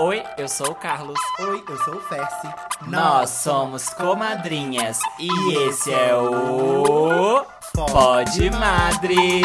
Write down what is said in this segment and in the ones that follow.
Oi, eu sou o Carlos. Oi, eu sou o Fersi. Nós somos comadrinhas e esse é o Pod Madres.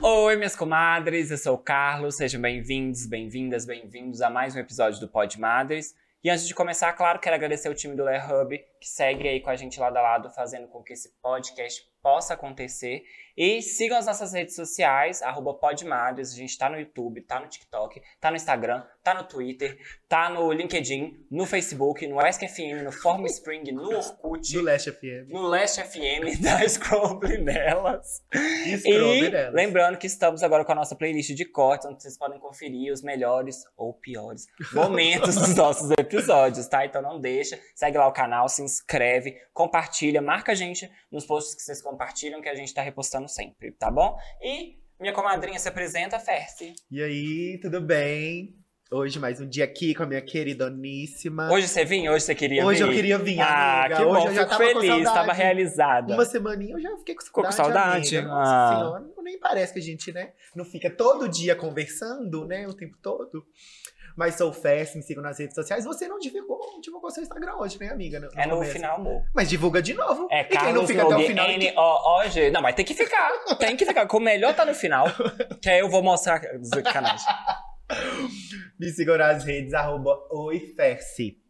Oi, minhas comadres, eu sou o Carlos, sejam bem-vindos, bem-vindas, bem-vindos a mais um episódio do Pod Madres. E antes de começar, claro, quero agradecer o time do Le Hub, que segue aí com a gente lado a lado, fazendo com que esse podcast possa acontecer. E sigam as nossas redes sociais, arroba Podmadres, a gente tá no YouTube, tá no TikTok, tá no Instagram, tá no Twitter, tá no LinkedIn, no Facebook, no Ask FM, no Form Spring, no Orkut, Do Leste FM. no Last FM, da Scroble nelas. E lembrando que estamos agora com a nossa playlist de cortes, onde vocês podem conferir os melhores ou piores momentos dos nossos episódios, tá? Então não deixa, segue lá o canal, se inscreve, compartilha, marca a gente nos posts que vocês compartilham, que a gente tá repostando sempre, tá bom? E minha comadrinha se apresenta, Fersi. E aí, tudo bem? Hoje mais um dia aqui com a minha queridoníssima. Hoje você vinha? Hoje você queria Hoje vir? eu queria vir, Ah, amiga. que Hoje bom, eu já fico feliz, saudade. tava realizada. Uma semaninha eu já fiquei com Ficou com saudade. saudade? Amiga. Nossa Ah. senhora, nem parece que a gente, né, não fica todo dia conversando, né, o tempo todo. Mas sou Fest, me sigam nas redes sociais. Você não divulgou, divulgou seu Instagram hoje, né, amiga? É no começo. final, amor. Mas divulga de novo. É e quem não fica até o final... N O O G. Não, mas tem que ficar. Tem que ficar. O melhor tá no final. Que aí eu vou mostrar os canais. Me sigam nas redes, arroba oiferce.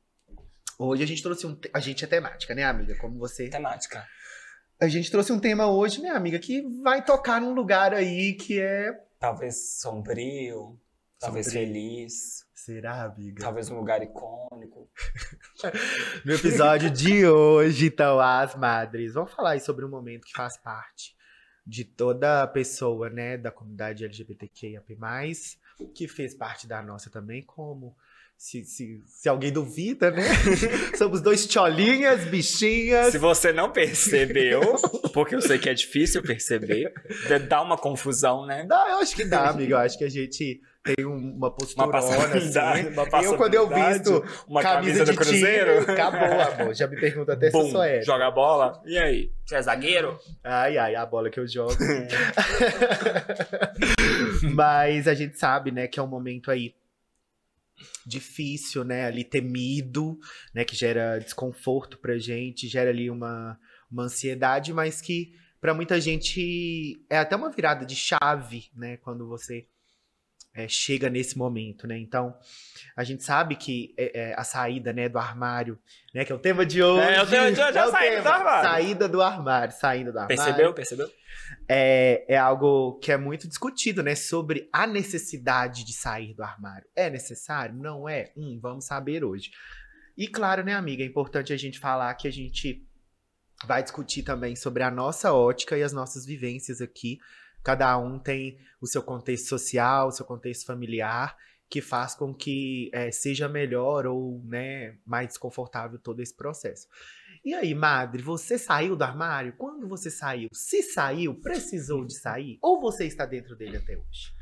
Hoje a gente trouxe um... A gente é temática, né, amiga? Como você... Temática. A gente trouxe um tema hoje, né, amiga? Que vai tocar num lugar aí que é... Talvez sombrio. Talvez Sombrio. feliz. Será, amiga? Talvez um lugar icônico. No episódio de hoje, então, as madres. Vamos falar aí sobre um momento que faz parte de toda pessoa, né, da comunidade LGBTQIAP+, que fez parte da nossa também, como... Se, se, se alguém duvida, né? Somos dois cholinhas, bichinhas. Se você não percebeu, porque eu sei que é difícil perceber, dá uma confusão, né? Não, eu acho que dá, amiga. Eu acho que a gente tem um- uma posturona, passabilidade, assim. uma Eu, quando eu visto Uma camisa, camisa, de do Cruzeiro. time, acabou, amor. Já me pergunta até se eu Bum, sou hétero. joga bola. E aí? Você é zagueiro? Ai, ai, a bola que eu jogo. Mas a gente sabe, né, que é um momento aí difícil, né, ali temido, né, que gera desconforto pra gente, gera ali uma, uma ansiedade, mas que pra muita gente é até uma virada de chave, né, quando você é, chega nesse momento, né? Então, a gente sabe que é, é, a saída, né, do armário, né, que é o tema de hoje. É, o tema de hoje é a o saída do armário. Saída do armário, saindo do armário Percebeu? Percebeu? é, é algo que é muito discutido, né? Sobre a necessidade de sair do armário. É necessário? Não é? Hum, vamos saber hoje. E claro, né, amiga, é importante a gente falar que a gente vai discutir também sobre a nossa ótica e as nossas vivências aqui. Cada um tem o seu contexto social, o seu contexto familiar, que faz com que é, seja melhor ou né, mais desconfortável todo esse processo. E aí, madre, você saiu do armário? Quando você saiu? Se saiu, precisou de sair? Ou você está dentro dele até hoje?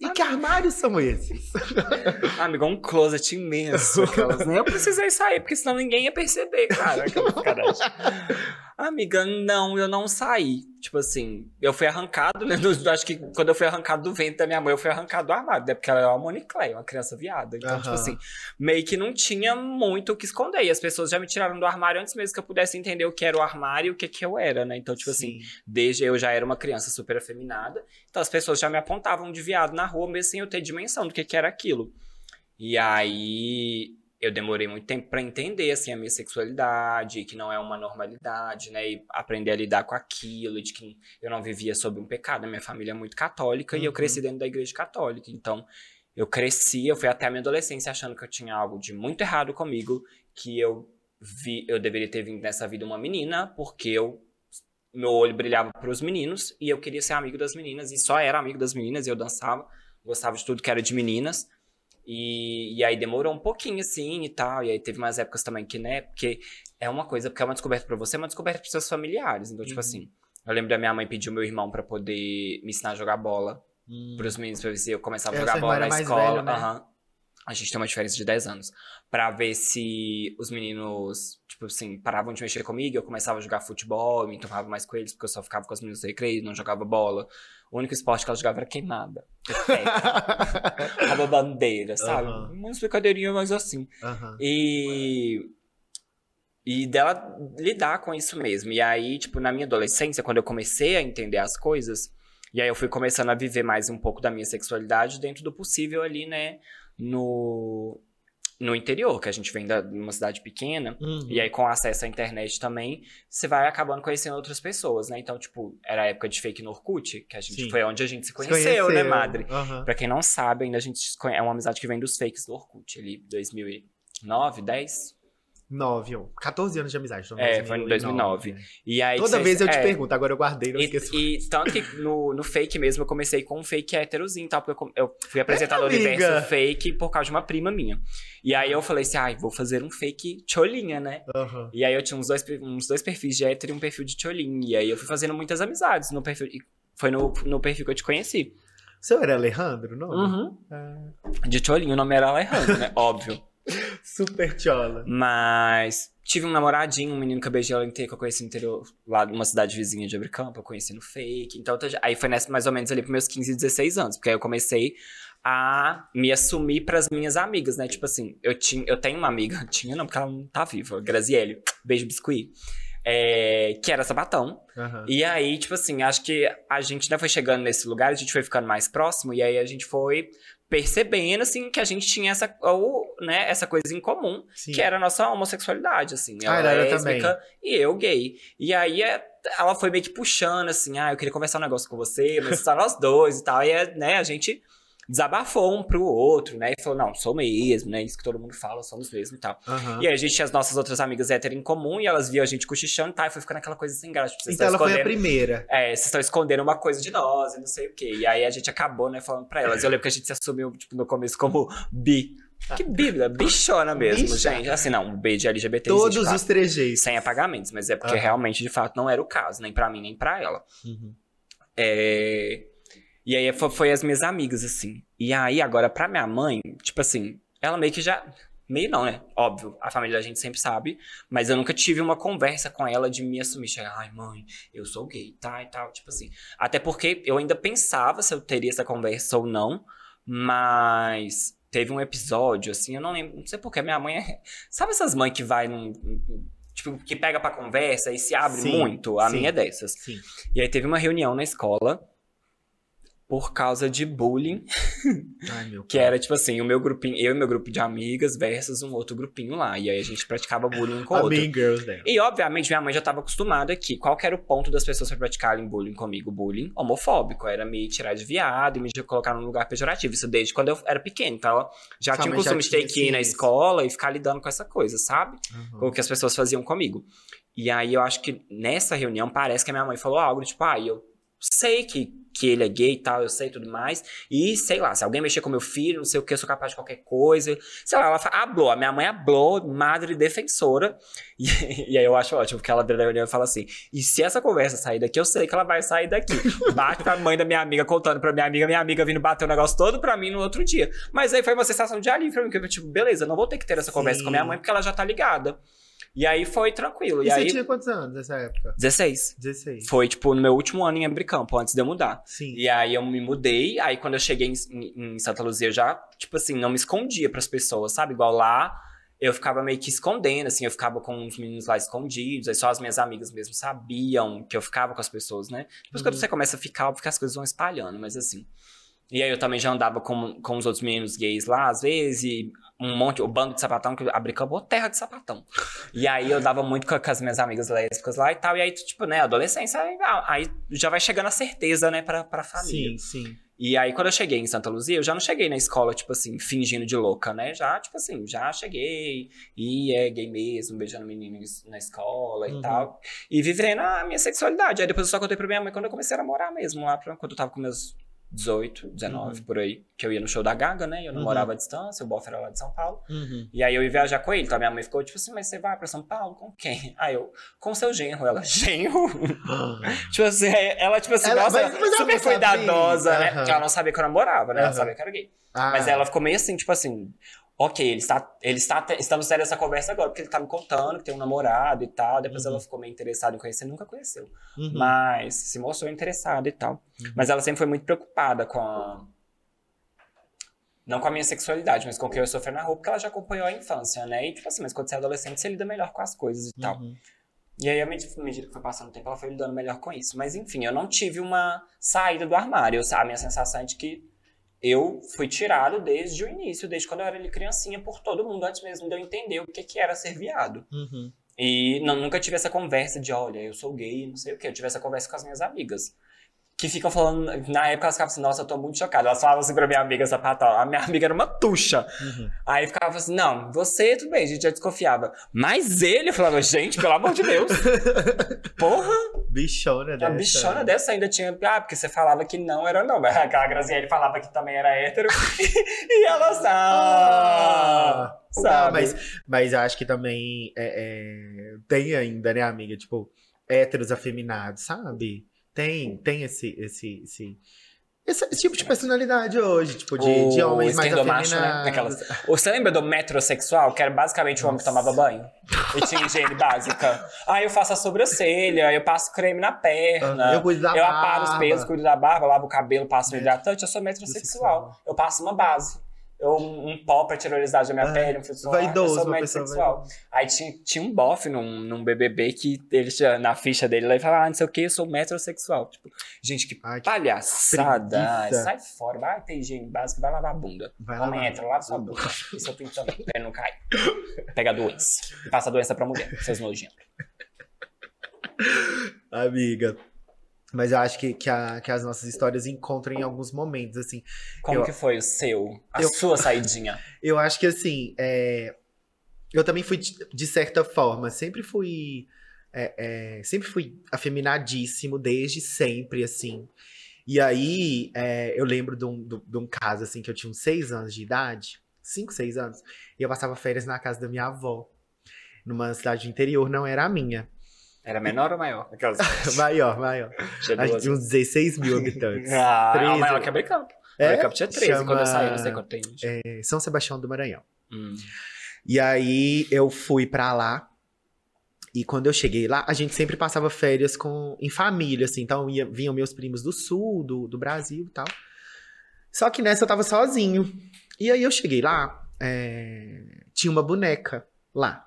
E que armários são esses? Amigo, é um closet imenso. Aquelas, né? Eu precisei sair, porque senão ninguém ia perceber, cara. Aquela. Amiga, não, eu não saí. Tipo assim, eu fui arrancado, né? do- acho que quando eu fui arrancado do ventre da minha mãe, eu fui arrancado do armário, né? Porque ela é uma Moniclé, uma criança viada. Então, Aham. tipo assim, meio que não tinha muito o que esconder. E as pessoas já me tiraram do armário antes mesmo que eu pudesse entender o que era o armário e o que, que eu era, né? Então, tipo assim, Sim. desde eu já era uma criança super afeminada, então as pessoas já me apontavam de viado na rua, mesmo sem eu ter dimensão do que, que era aquilo. E aí eu demorei muito tempo pra entender assim a minha sexualidade, que não é uma normalidade, né? E aprender a lidar com aquilo, de que eu não vivia sob um pecado. A minha família é muito católica e eu Uhum. cresci dentro da igreja católica. Então, eu cresci, eu fui até a minha adolescência achando que eu tinha algo de muito errado comigo, que eu vi, eu deveria ter vindo nessa vida uma menina, porque eu meu olho brilhava para os meninos e eu queria ser amigo das meninas e só era amigo das meninas e eu dançava, gostava de tudo que era de meninas. E, e aí demorou um pouquinho assim e tal. E aí teve umas épocas também que, né, porque é uma coisa, porque é uma descoberta pra você, é uma descoberta pros seus familiares. Então, tipo Uhum. assim, eu lembro da minha mãe pedir o meu irmão pra poder me ensinar a jogar bola Hum. pros meninos pra ver se eu começava a É, jogar bola na escola. velho, né? aham. A gente tem uma diferença de 10 anos. Pra ver se os meninos, tipo assim, paravam de mexer comigo, eu começava a jogar futebol, me enturmava mais com eles, porque eu só ficava com os meninos do recreio, não jogava bola. O único esporte que ela jogava era queimada. Tava bandeira, sabe? Aham. Umas brincadeirinhas mais assim. E. E dela lidar com isso mesmo. E aí, tipo, na minha adolescência, quando eu comecei a entender as coisas, e aí eu fui começando a viver mais um pouco da minha sexualidade dentro do possível ali, né? No, no interior, que a gente vem de uma cidade pequena. Uhum. E aí, com acesso à internet também, você vai acabando conhecendo outras pessoas, né? Então, tipo, era a época de fake no Orkut, que a gente Sim. foi onde a gente se Se conheceu, né, madre? Aham. Pra quem não sabe, ainda a gente é uma amizade que vem dos fakes do Orkut, ali, 2009, 10. Nove, ó. 14 anos de amizade. então É, foi em 2009. né? E aí Toda vez eu te é, pergunto, agora eu guardei, não E, esqueço. e tanto que no, no fake mesmo eu comecei com um fake héterozinho tal, porque eu, eu fui apresentado ao amiga? universo fake por causa de uma prima minha. E aí eu falei assim, ai, vou fazer um fake cholinha, né? Aham. E aí eu tinha uns dois, uns dois perfis de hétero e um perfil de cholinha. E aí eu fui fazendo muitas amizades no perfil. Foi no, no perfil que eu te conheci. O seu era Alejandro, não? Uhum. Ah, De cholinho, o nome era Alejandro, né? Óbvio. super chola. Mas tive um namoradinho, um menino que eu beijei ela inteira, que eu conheci no interior, lá numa cidade vizinha de Abricampo, eu conheci no fake. Então, aí foi nessa, mais ou menos ali pros meus 15, 16 anos, porque aí eu comecei a me assumir pras minhas amigas, né? Tipo assim, eu, tinha, eu tenho uma amiga, tinha não, porque ela não tá viva, Graziele, beijo biscuit, é, que era sapatão. Aham. E aí, tipo assim, acho que a gente né, foi chegando nesse lugar, a gente foi ficando mais próximo, e aí a gente foi percebendo, assim, que a gente tinha essa, ou, né, essa coisa em comum, Sim. que era a nossa homossexualidade, assim. Ah, Ela ela é também. lésbica e eu gay. E aí é- ela foi meio que puxando, assim, ah, eu queria conversar um negócio com você, mas só nós dois e tal. E é, né, a gente desabafou um pro outro, né? E falou, não, sou mesmo, né? Isso que todo mundo fala, somos mesmo e tal. Aham. E aí a gente tinha as nossas outras amigas hétero em comum e elas viam a gente cochichando tal, e foi ficando aquela coisa sem graça. Tipo, Então ela foi a primeira. é, vocês estão escondendo uma coisa de nós e não sei o quê. E aí a gente acabou, né, falando pra elas. Eu lembro que a gente se assumiu, tipo, no começo como bi. Que bíblia, bichona mesmo, Bicha. gente. Assim, não, um B de LGBT Todos existe, os trejeitos. sem apagamentos, mas é porque Aham. realmente, de fato, não era o caso, nem pra mim, nem pra ela. Uhum. É... E aí foi, foi as minhas amigas, assim. E aí, agora, pra minha mãe, tipo assim, ela meio que já. Meio não, né? Óbvio, a família da gente sempre sabe. Mas eu nunca tive uma conversa com ela de me assumir. Chegar, ai, mãe, eu sou gay, tá? E tal, tipo assim. Até porque eu ainda pensava se eu teria essa conversa ou não. Mas teve um episódio, assim, eu não lembro. Não sei porquê, minha mãe é. Sabe essas mães que vai num. Tipo, que pega pra conversa e se abre Sim, muito? A sim. minha é dessas. Sim. E aí teve uma reunião na escola por causa de bullying, Ai, meu que era tipo assim, o meu grupinho, eu e meu grupo de amigas versus um outro grupinho lá. E aí a gente praticava bullying com o outro. Mean Girls dela. E obviamente minha mãe já estava acostumada que qual que era o ponto das pessoas pra praticarem bullying comigo? Bullying homofóbico. Era me tirar de viado e me colocar num lugar pejorativo. Isso desde quando eu era pequeno. Então ela já Sua tinha o costume de ter que ir na escola e ficar lidando com essa coisa, sabe? Aham. com o que as pessoas faziam comigo. E aí eu acho que nessa reunião parece que a minha mãe falou algo tipo, ah, eu sei que, que ele é gay e tal, eu sei tudo mais. E sei lá, se alguém mexer com meu filho, não sei o que, eu sou capaz de qualquer coisa. Sei lá, ela fa- hablou, a minha mãe hablou, madre defensora. E, e aí eu acho ótimo, porque ela da reunião fala assim: e se essa conversa sair daqui, eu sei que ela vai sair daqui. Bate pra mãe da minha amiga contando pra minha amiga, minha amiga vindo bater o negócio todo pra mim no outro dia. Mas aí foi uma sensação de alívio pra mim, que eu, tipo, beleza, não vou ter que ter essa conversa Sim. com minha mãe, porque ela já tá ligada. E aí foi tranquilo. E, E, você aí, tinha quantos anos nessa época? 16. 16. Foi, tipo, no meu último ano em Abricampo, antes de eu mudar. Sim. E aí eu me mudei, aí quando eu cheguei em, em- em Santa Luzia, eu já, tipo assim, não me escondia pras pessoas, sabe? Igual lá, eu ficava meio que escondendo, assim, eu ficava com os meninos lá escondidos, aí só as minhas amigas mesmo sabiam que eu ficava com as pessoas, né? Depois quando Uhum. você começa a ficar, porque as coisas vão espalhando, mas assim. E aí eu também já andava com, com os outros meninos gays lá, às vezes, e um monte, o bando de sapatão, que abri campo, terra de sapatão. E aí eu dava muito com, com as minhas amigas lésbicas lá e tal, e aí, tipo, né, adolescência, aí, aí já vai chegando a certeza, né, pra, pra família. Sim, sim. E aí, quando eu cheguei em Santa Luzia, eu já não cheguei na escola, tipo assim, fingindo de louca, né? Já, tipo assim, já cheguei e é gay mesmo, beijando meninos na escola Uhum. e tal. E vivendo a minha sexualidade. Aí depois eu só contei pra minha mãe quando eu comecei a namorar mesmo, lá pra, quando eu tava com meus 18, 19, por aí, que eu ia no show da Gaga, né? Eu não Uhum. morava à distância, o Boff era lá de São Paulo. Uhum. E aí eu ia viajar com ele. Então a minha mãe ficou tipo assim, mas você vai pra São Paulo com quem? Aí eu, com seu genro. Ela, genro? tipo assim, ela tipo assim, Ela- nossa, mas- mas super cuidadosa, né? Porque ela não sabia que eu namorava, né? Ela sabia que era gay. Ah, Mas ela ficou meio assim, tipo assim, ok, ele está, ele está estamos tendo essa conversa agora, porque ele tá me contando que tem um namorado e tal. Depois Uhum. ela ficou meio interessada em conhecer, nunca conheceu. uhum. Mas se mostrou interessada e tal. Uhum. Mas ela sempre foi muito preocupada com a. Não com a minha sexualidade, mas com o que eu ia sofrer na rua, porque ela já acompanhou a infância, né? E tipo assim, mas quando você é adolescente, você lida melhor com as coisas e tal. Uhum. E aí, à med- à medida que foi passando o tempo, ela foi lidando melhor com isso. Mas enfim, eu não tive uma saída do armário. Eu- A minha sensação é de que eu fui tirado desde o início, desde quando eu era criancinha, por todo mundo, antes mesmo de eu entender o que, que era ser viado. Uhum. E não, nunca tive essa conversa de, olha, eu sou gay, não sei o quê. Eu tive essa conversa com as minhas amigas. Que ficam falando, na época elas ficavam assim, nossa, eu tô muito chocada. Elas falavam assim pra minha amiga sapatão. A minha amiga era uma tuxa. Uhum. Aí ficava assim, não, você, tudo bem, a gente já desconfiava. Mas ele, eu falava, gente, pelo amor de Deus. Porra, Bichona a dessa. bichona dessa ainda tinha. Ah, porque você falava que não era não. Mas aquela Graziele falava que também era hétero. e ela sabe. Ah, sabe? Não, mas, mas eu acho que também é, é, tem ainda, né, amiga? Tipo, héteros afeminados, sabe? Tem, tem esse, esse, esse, esse, esse tipo de personalidade hoje, tipo, de, de O homens mais né? afeminados. Aquelas- Você lembra do metrosexual, que era basicamente o homem que tomava banho? E tinha higiene básica? Ah, eu faço a sobrancelha, eu passo creme na perna. eu cuido da Eu aparo os barba. pelos, cuido da barba, lavo o cabelo, passo um É. hidratante, eu sou metrosexual. Eu passo uma base. Eu, um pó pra tirar a oleosidade da minha Ah, pele, um filtro solar, vaidoso, eu sou pessoa metrosexual. Aí tinha, tinha um bofe num, num BBB que ele tinha, na ficha dele lá e falava, ah, não sei o que, eu sou metrosexual. Tipo, gente, que Ai, palhaçada. Sai fora, vai ter higiene básica, vai lavar a bunda. Vai Homem lavar. hétero, lava sua bunda. E seu pinto também, pra ele não cair. Pega a doença. E passa a doença pra mulher, seus nojentos. Amiga. Mas eu acho que, que, a- que as nossas histórias encontram em alguns momentos, assim. Como Eu- que foi o seu, a Eu- sua saidinha? Eu acho que assim, é, eu também fui, de, certa forma, sempre fui. é, é, sempre fui afeminadíssimo, desde sempre, assim. E aí, é, eu lembro de um, de- de um caso, assim, que eu tinha uns seis anos de idade, cinco, seis anos, e eu passava férias na casa da minha avó, numa cidade do interior, não era a minha. Era menor ou maior? Aquelas... Maior, maior. Tinha Acho que uns 16 mil habitantes. Ah, Treze. a maior que a Bricamp. É? A Bricamp tinha 13 Chama- quando eu saí, não sei quanto tem. É, São Sebastião do Maranhão. Hum. E aí eu fui pra lá. E quando eu cheguei lá, a gente sempre passava férias com em família, assim. Então ia, vinham meus primos do sul, do, do Brasil e tal. Só que nessa eu tava sozinho. E aí eu cheguei lá, é, tinha uma boneca lá.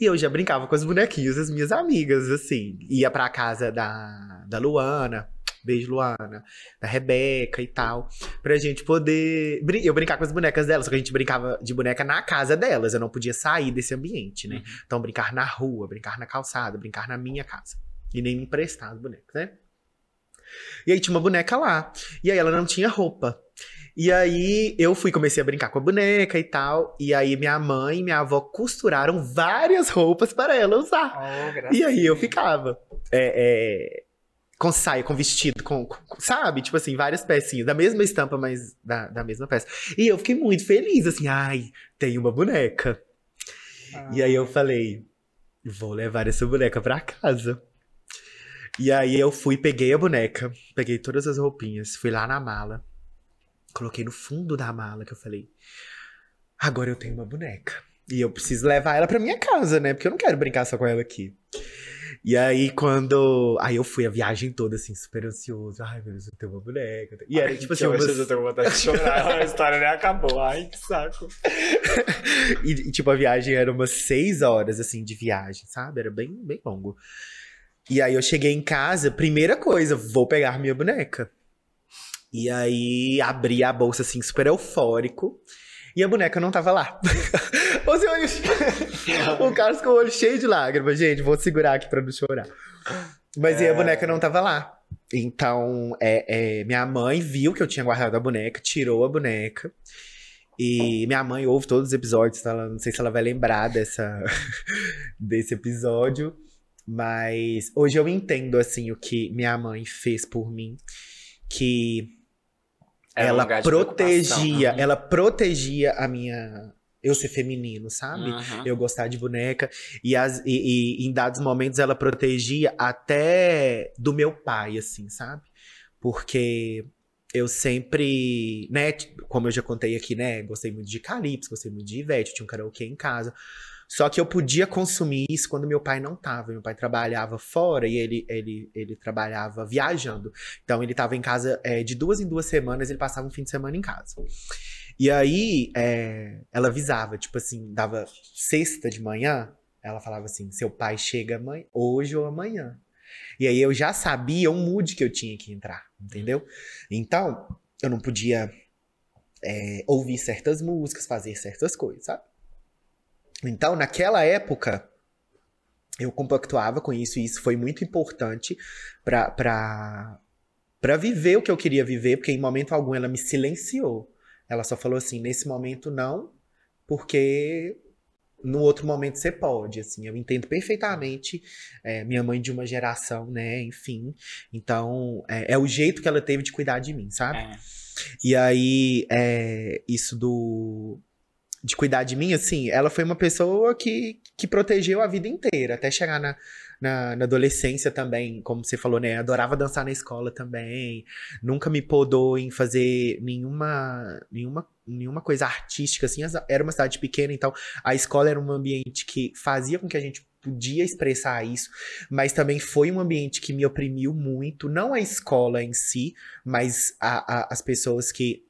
E eu já brincava com as bonequinhas das minhas amigas, assim. Ia pra casa da, da Luana, beijo Luana, da Rebeca e tal. Pra gente poder. brin- Eu brincar com as bonecas delas, só que a gente brincava de boneca na casa delas. Eu não podia sair desse ambiente, né? Uhum. Então, brincar na rua, brincar na calçada, brincar na minha casa. E nem me emprestar as bonecas, né? E aí tinha uma boneca lá. E aí ela não tinha roupa. E aí eu fui, comecei a brincar com a boneca e tal. E aí minha mãe e minha avó costuraram várias roupas para ela usar. E aí eu ficava. é, é, com saia, com vestido, com, com- Sabe? Tipo assim, várias pecinhas. Da mesma estampa, mas da, da mesma peça. E eu fiquei muito feliz, assim. Ai, tem uma boneca. E aí eu falei, vou levar essa boneca pra casa. E aí eu fui, peguei a boneca, peguei todas as roupinhas, fui lá na mala, coloquei no fundo da mala, que eu falei, agora eu tenho uma boneca. E eu preciso levar ela pra minha casa, né? Porque eu não quero brincar só com ela aqui. E aí, quando. Aí eu fui a viagem toda, assim, super ansioso. Ai, meu Deus, eu tenho uma boneca. E era tipo assim, umas... eu tenho vontade de chorar. a história nem acabou. Ai, que saco. E, e, tipo, a viagem era umas seis horas, assim, de viagem, sabe? Era bem, bem longo. E aí eu cheguei em casa, primeira coisa, vou pegar minha boneca. E aí abri a bolsa, assim, super eufórico. E a boneca não tava lá. o, seu olho... o Carlos com o olho cheio de lágrimas, gente. Vou segurar aqui pra não chorar. Mas e a É. boneca não tava lá. Então, é, é, minha mãe viu que eu tinha guardado a boneca, tirou a boneca. E minha mãe ouve todos os episódios, tá? Ela- não sei se ela vai lembrar dessa, desse episódio. Mas hoje eu entendo, assim, o que minha mãe fez por mim. Que Era um ela de protegia. Uhum. ela protegia a minha eu ser feminino, sabe? Uhum. Eu gostar de boneca e, as, e, e em dados momentos ela protegia até do meu pai, assim, sabe? Porque eu sempre, né, como eu já contei aqui, né, gostei muito de Calypso, gostei muito de Ivete, tinha um karaokê em casa. Só que eu podia consumir isso quando meu pai não tava. Meu pai trabalhava fora e ele, ele, ele trabalhava viajando. Então ele tava em casa é, de duas em duas semanas, ele passava um fim de semana em casa. E aí é, ela avisava, tipo assim, dava sexta de manhã, ela falava assim: seu pai chega hoje ou amanhã. E aí eu já sabia o mood que eu tinha que entrar, entendeu? Então, eu não podia é, ouvir certas músicas, fazer certas coisas, sabe? Então, naquela época, eu compactuava com isso, e isso foi muito importante pra, pra, pra viver o que eu queria viver, porque em momento algum ela me silenciou. Ela só falou assim: nesse momento não, porque no outro momento você pode, assim, eu entendo perfeitamente, é, minha mãe de uma geração, né, enfim, então é, é o jeito que ela teve de cuidar de mim, sabe? É. E aí, é, isso do. De cuidar de mim, assim, ela foi uma pessoa que, que protegeu a vida inteira, até chegar na, na, na adolescência também, como você falou, né? Adorava dançar na escola também. Nunca me podou em fazer nenhuma, nenhuma, nenhuma coisa artística, assim. Era uma cidade pequena, então a escola era um ambiente que fazia com que a gente podia expressar isso, mas também foi um ambiente que me oprimiu muito, não a escola em si, mas a, a, as pessoas que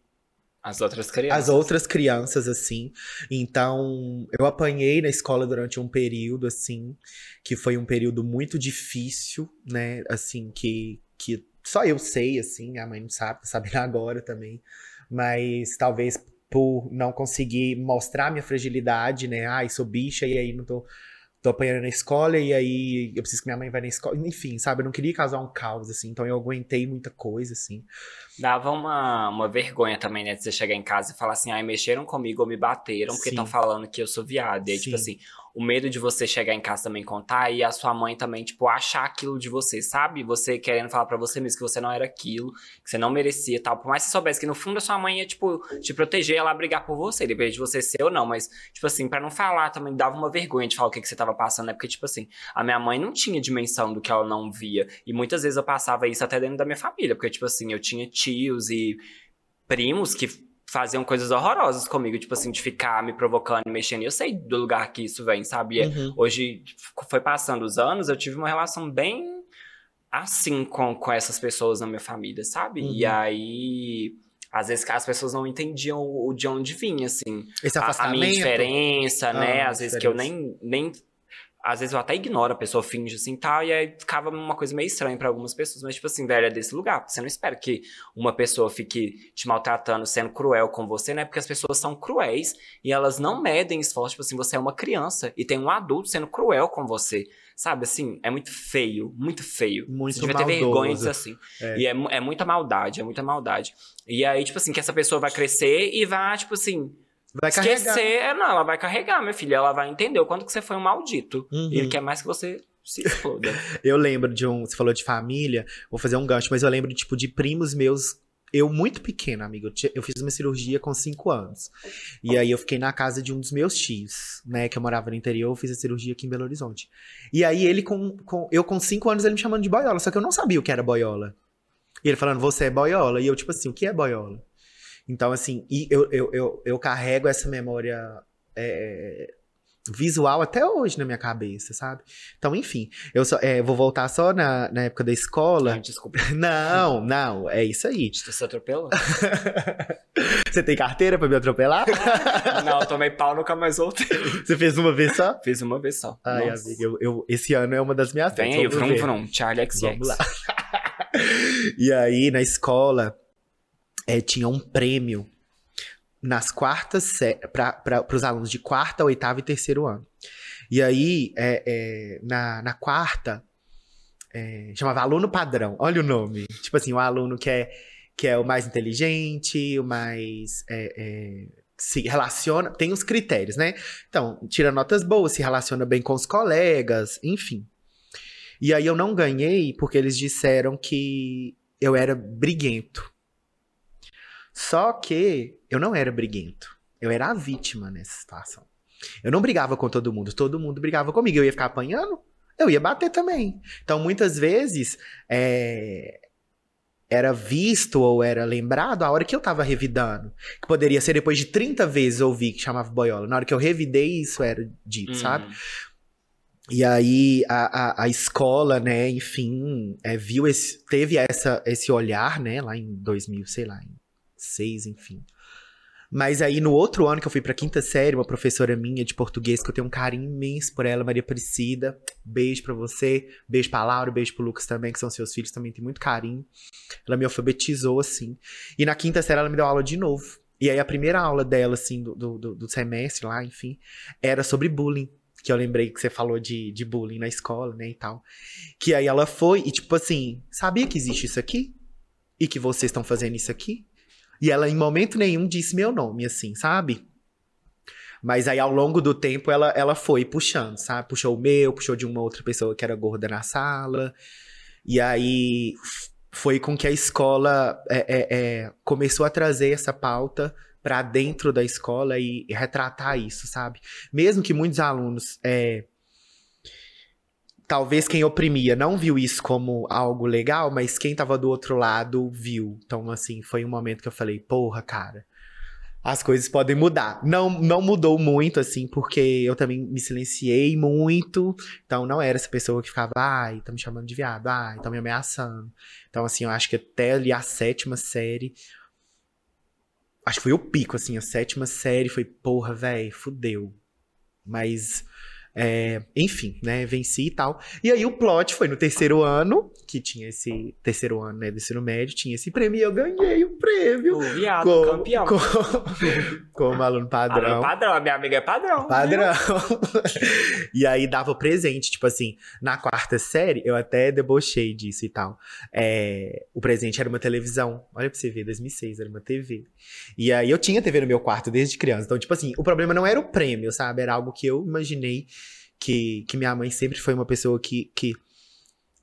As outras crianças. as outras crianças, assim. Então, eu apanhei na escola durante um período, assim, que foi um período muito difícil, né? Assim, que, que só eu sei, assim, a mãe não sabe, tá sabendo agora também. Mas talvez por não conseguir mostrar minha fragilidade, né? Ai, sou bicha e aí não tô, tô apanhando na escola e aí eu preciso que minha mãe vá na escola. Enfim, sabe? Eu não queria causar um caos, assim. Então eu aguentei muita coisa, assim. Dava uma, uma vergonha também, né? De você chegar em casa e falar assim, ai, mexeram comigo ou me bateram porque estão falando que eu sou viado. E aí, tipo Sim. assim, o medo de você chegar em casa também contar e a sua mãe também, tipo, achar aquilo de você, sabe? Você querendo falar pra você mesmo que você não era aquilo, que você não merecia tal. Por mais que você soubesse que no fundo a sua mãe ia, tipo, te proteger, ela brigar por você, depende de você ser ou não. Mas, tipo assim, pra não falar também dava uma vergonha de falar o que, que você tava passando, né? Porque, tipo assim, a minha mãe não tinha dimensão do que ela não via. E muitas vezes eu passava isso até dentro da minha família, porque, tipo assim, eu tinha tios e primos que faziam coisas horrorosas comigo, tipo assim, de ficar me provocando, mexendo. E eu sei do lugar que isso vem, sabe? É- Uhum. Hoje, foi passando os anos, eu tive uma relação bem assim com, com essas pessoas na minha família, sabe? Uhum. E aí, às vezes as pessoas não entendiam o, o de onde vinha, assim. Esse A, a afastamento. minha diferença, né? Ah, Às vezes que eu nem, nem. Às vezes eu até ignoro, a pessoa finge assim e tal, e aí ficava uma coisa meio estranha pra algumas pessoas, mas tipo assim, velho, é desse lugar. Você não espera que uma pessoa fique te maltratando, sendo cruel com você, né? Porque as pessoas são cruéis e elas não medem esforço. Tipo assim, você é uma criança e tem um adulto sendo cruel com você. Sabe, assim, é muito feio, muito feio. Muito Você devia ter vergonha disso assim. É. E é, é muita maldade, é muita maldade. E aí, tipo assim, que essa pessoa vai crescer e vai, tipo assim, Vai carregar. esquecer. Não, ela vai carregar, minha filha. Ela vai entender o quanto que você foi um maldito. Uhum. E ele quer mais que você se exploda. Eu lembro de um. Você falou de família, vou fazer um gancho, mas eu lembro de, tipo, de primos meus. Eu, muito pequena, amigo, eu fiz uma cirurgia com 5 anos. E aí eu fiquei na casa de um dos meus tios, né? Que eu morava no interior, eu fiz a cirurgia aqui em Belo Horizonte. E aí ele, com, com eu com 5 anos, ele me chamando de boiola, só que eu não sabia o que era boiola. E ele falando, você é boiola. E eu, tipo assim, o que é boiola? Então, assim, e eu, eu, eu, eu carrego essa memória é, visual até hoje na minha cabeça, sabe? Então, enfim, eu só, é, vou voltar só na, na época da escola. Ai, Desculpa, Não, não, é isso aí. você atropelou. Você tem carteira pra me atropelar? não, eu tomei pau, nunca mais voltei. Você fez uma vez só? Fiz uma vez só. Ai, amiga, eu, eu- esse ano é uma das minhas Vem aí, vrum, vrum, Charlie XX. Vamos lá. e aí, na escola, é, tinha um prêmio nas quartas para os alunos de quarta, oitava e terceiro ano. E aí, é, é, na, na quarta, é, chamava aluno padrão. Olha o nome. Tipo assim, o aluno que é, que é o mais inteligente, o mais. é, é, se relaciona. Tem os critérios, né? Então, tira notas boas, se relaciona bem com os colegas, enfim. E aí eu não ganhei porque eles disseram que eu era briguento. Só que eu não era briguento. Eu era a vítima nessa situação. Eu não brigava com todo mundo, todo mundo brigava comigo. Eu ia ficar apanhando, eu ia bater também. Então, muitas vezes, é, era visto ou era lembrado a hora que eu tava revidando. Que poderia ser depois de 30 vezes ouvir que chamava boiola. Na hora que eu revidei, isso era dito, uhum. sabe? E aí a, a, a, escola, né, enfim, é, viu esse, teve essa, esse olhar, né, lá em 2000, sei lá, em seis, enfim. Mas aí no outro ano que eu fui pra quinta série, uma professora minha de português, que eu tenho um carinho imenso por ela, Maria Aparecida. Beijo pra você, beijo pra Laura, beijo pro Lucas também, que são seus filhos, também tem muito carinho. Ela me alfabetizou, assim. E na quinta série ela me deu aula de novo. E aí a primeira aula dela, assim, do, do, do semestre lá, enfim, era sobre bullying que eu lembrei que você falou de, de bullying na escola, né, e tal. Que aí ela foi e, tipo assim, sabia que existe isso aqui? E que vocês estão fazendo isso aqui? E ela, em momento nenhum, disse meu nome, assim, sabe? Mas aí, ao longo do tempo, ela, ela foi puxando, sabe? Puxou o meu, puxou de uma outra pessoa que era gorda na sala. E aí, foi com que a escola é, é, é, começou a trazer essa pauta para dentro da escola e, e, retratar isso, sabe? Mesmo que muitos alunos é, talvez quem oprimia não viu isso como algo legal, mas quem tava do outro lado viu. Então, assim, foi um momento que eu falei, porra, cara, as coisas podem mudar. Não, não mudou muito, assim, porque eu também me silenciei muito. Então, não era essa pessoa que ficava, ai, tá me chamando de viado, ai, tá me ameaçando. Então, assim, eu acho que até ali a sétima série. Acho que foi o pico, assim, a sétima série foi, porra, velho, fudeu. Mas é, enfim, né? Venci e tal. E aí o plot foi no terceiro ano, que tinha esse terceiro ano, né, do ensino médio, tinha esse prêmio e eu ganhei o prêmio. O viado, com, campeão. Com, como aluno padrão. Aluno padrão, a minha amiga é padrão. Padrão. e aí dava o presente, tipo assim, na quarta série, eu até debochei disso e tal. É, o presente era uma televisão. Olha pra você ver, 2006, era uma TV. E aí eu tinha TV no meu quarto desde criança. Então, tipo assim, o problema não era o prêmio, sabe? Era algo que eu imaginei que, que minha mãe sempre foi uma pessoa que, que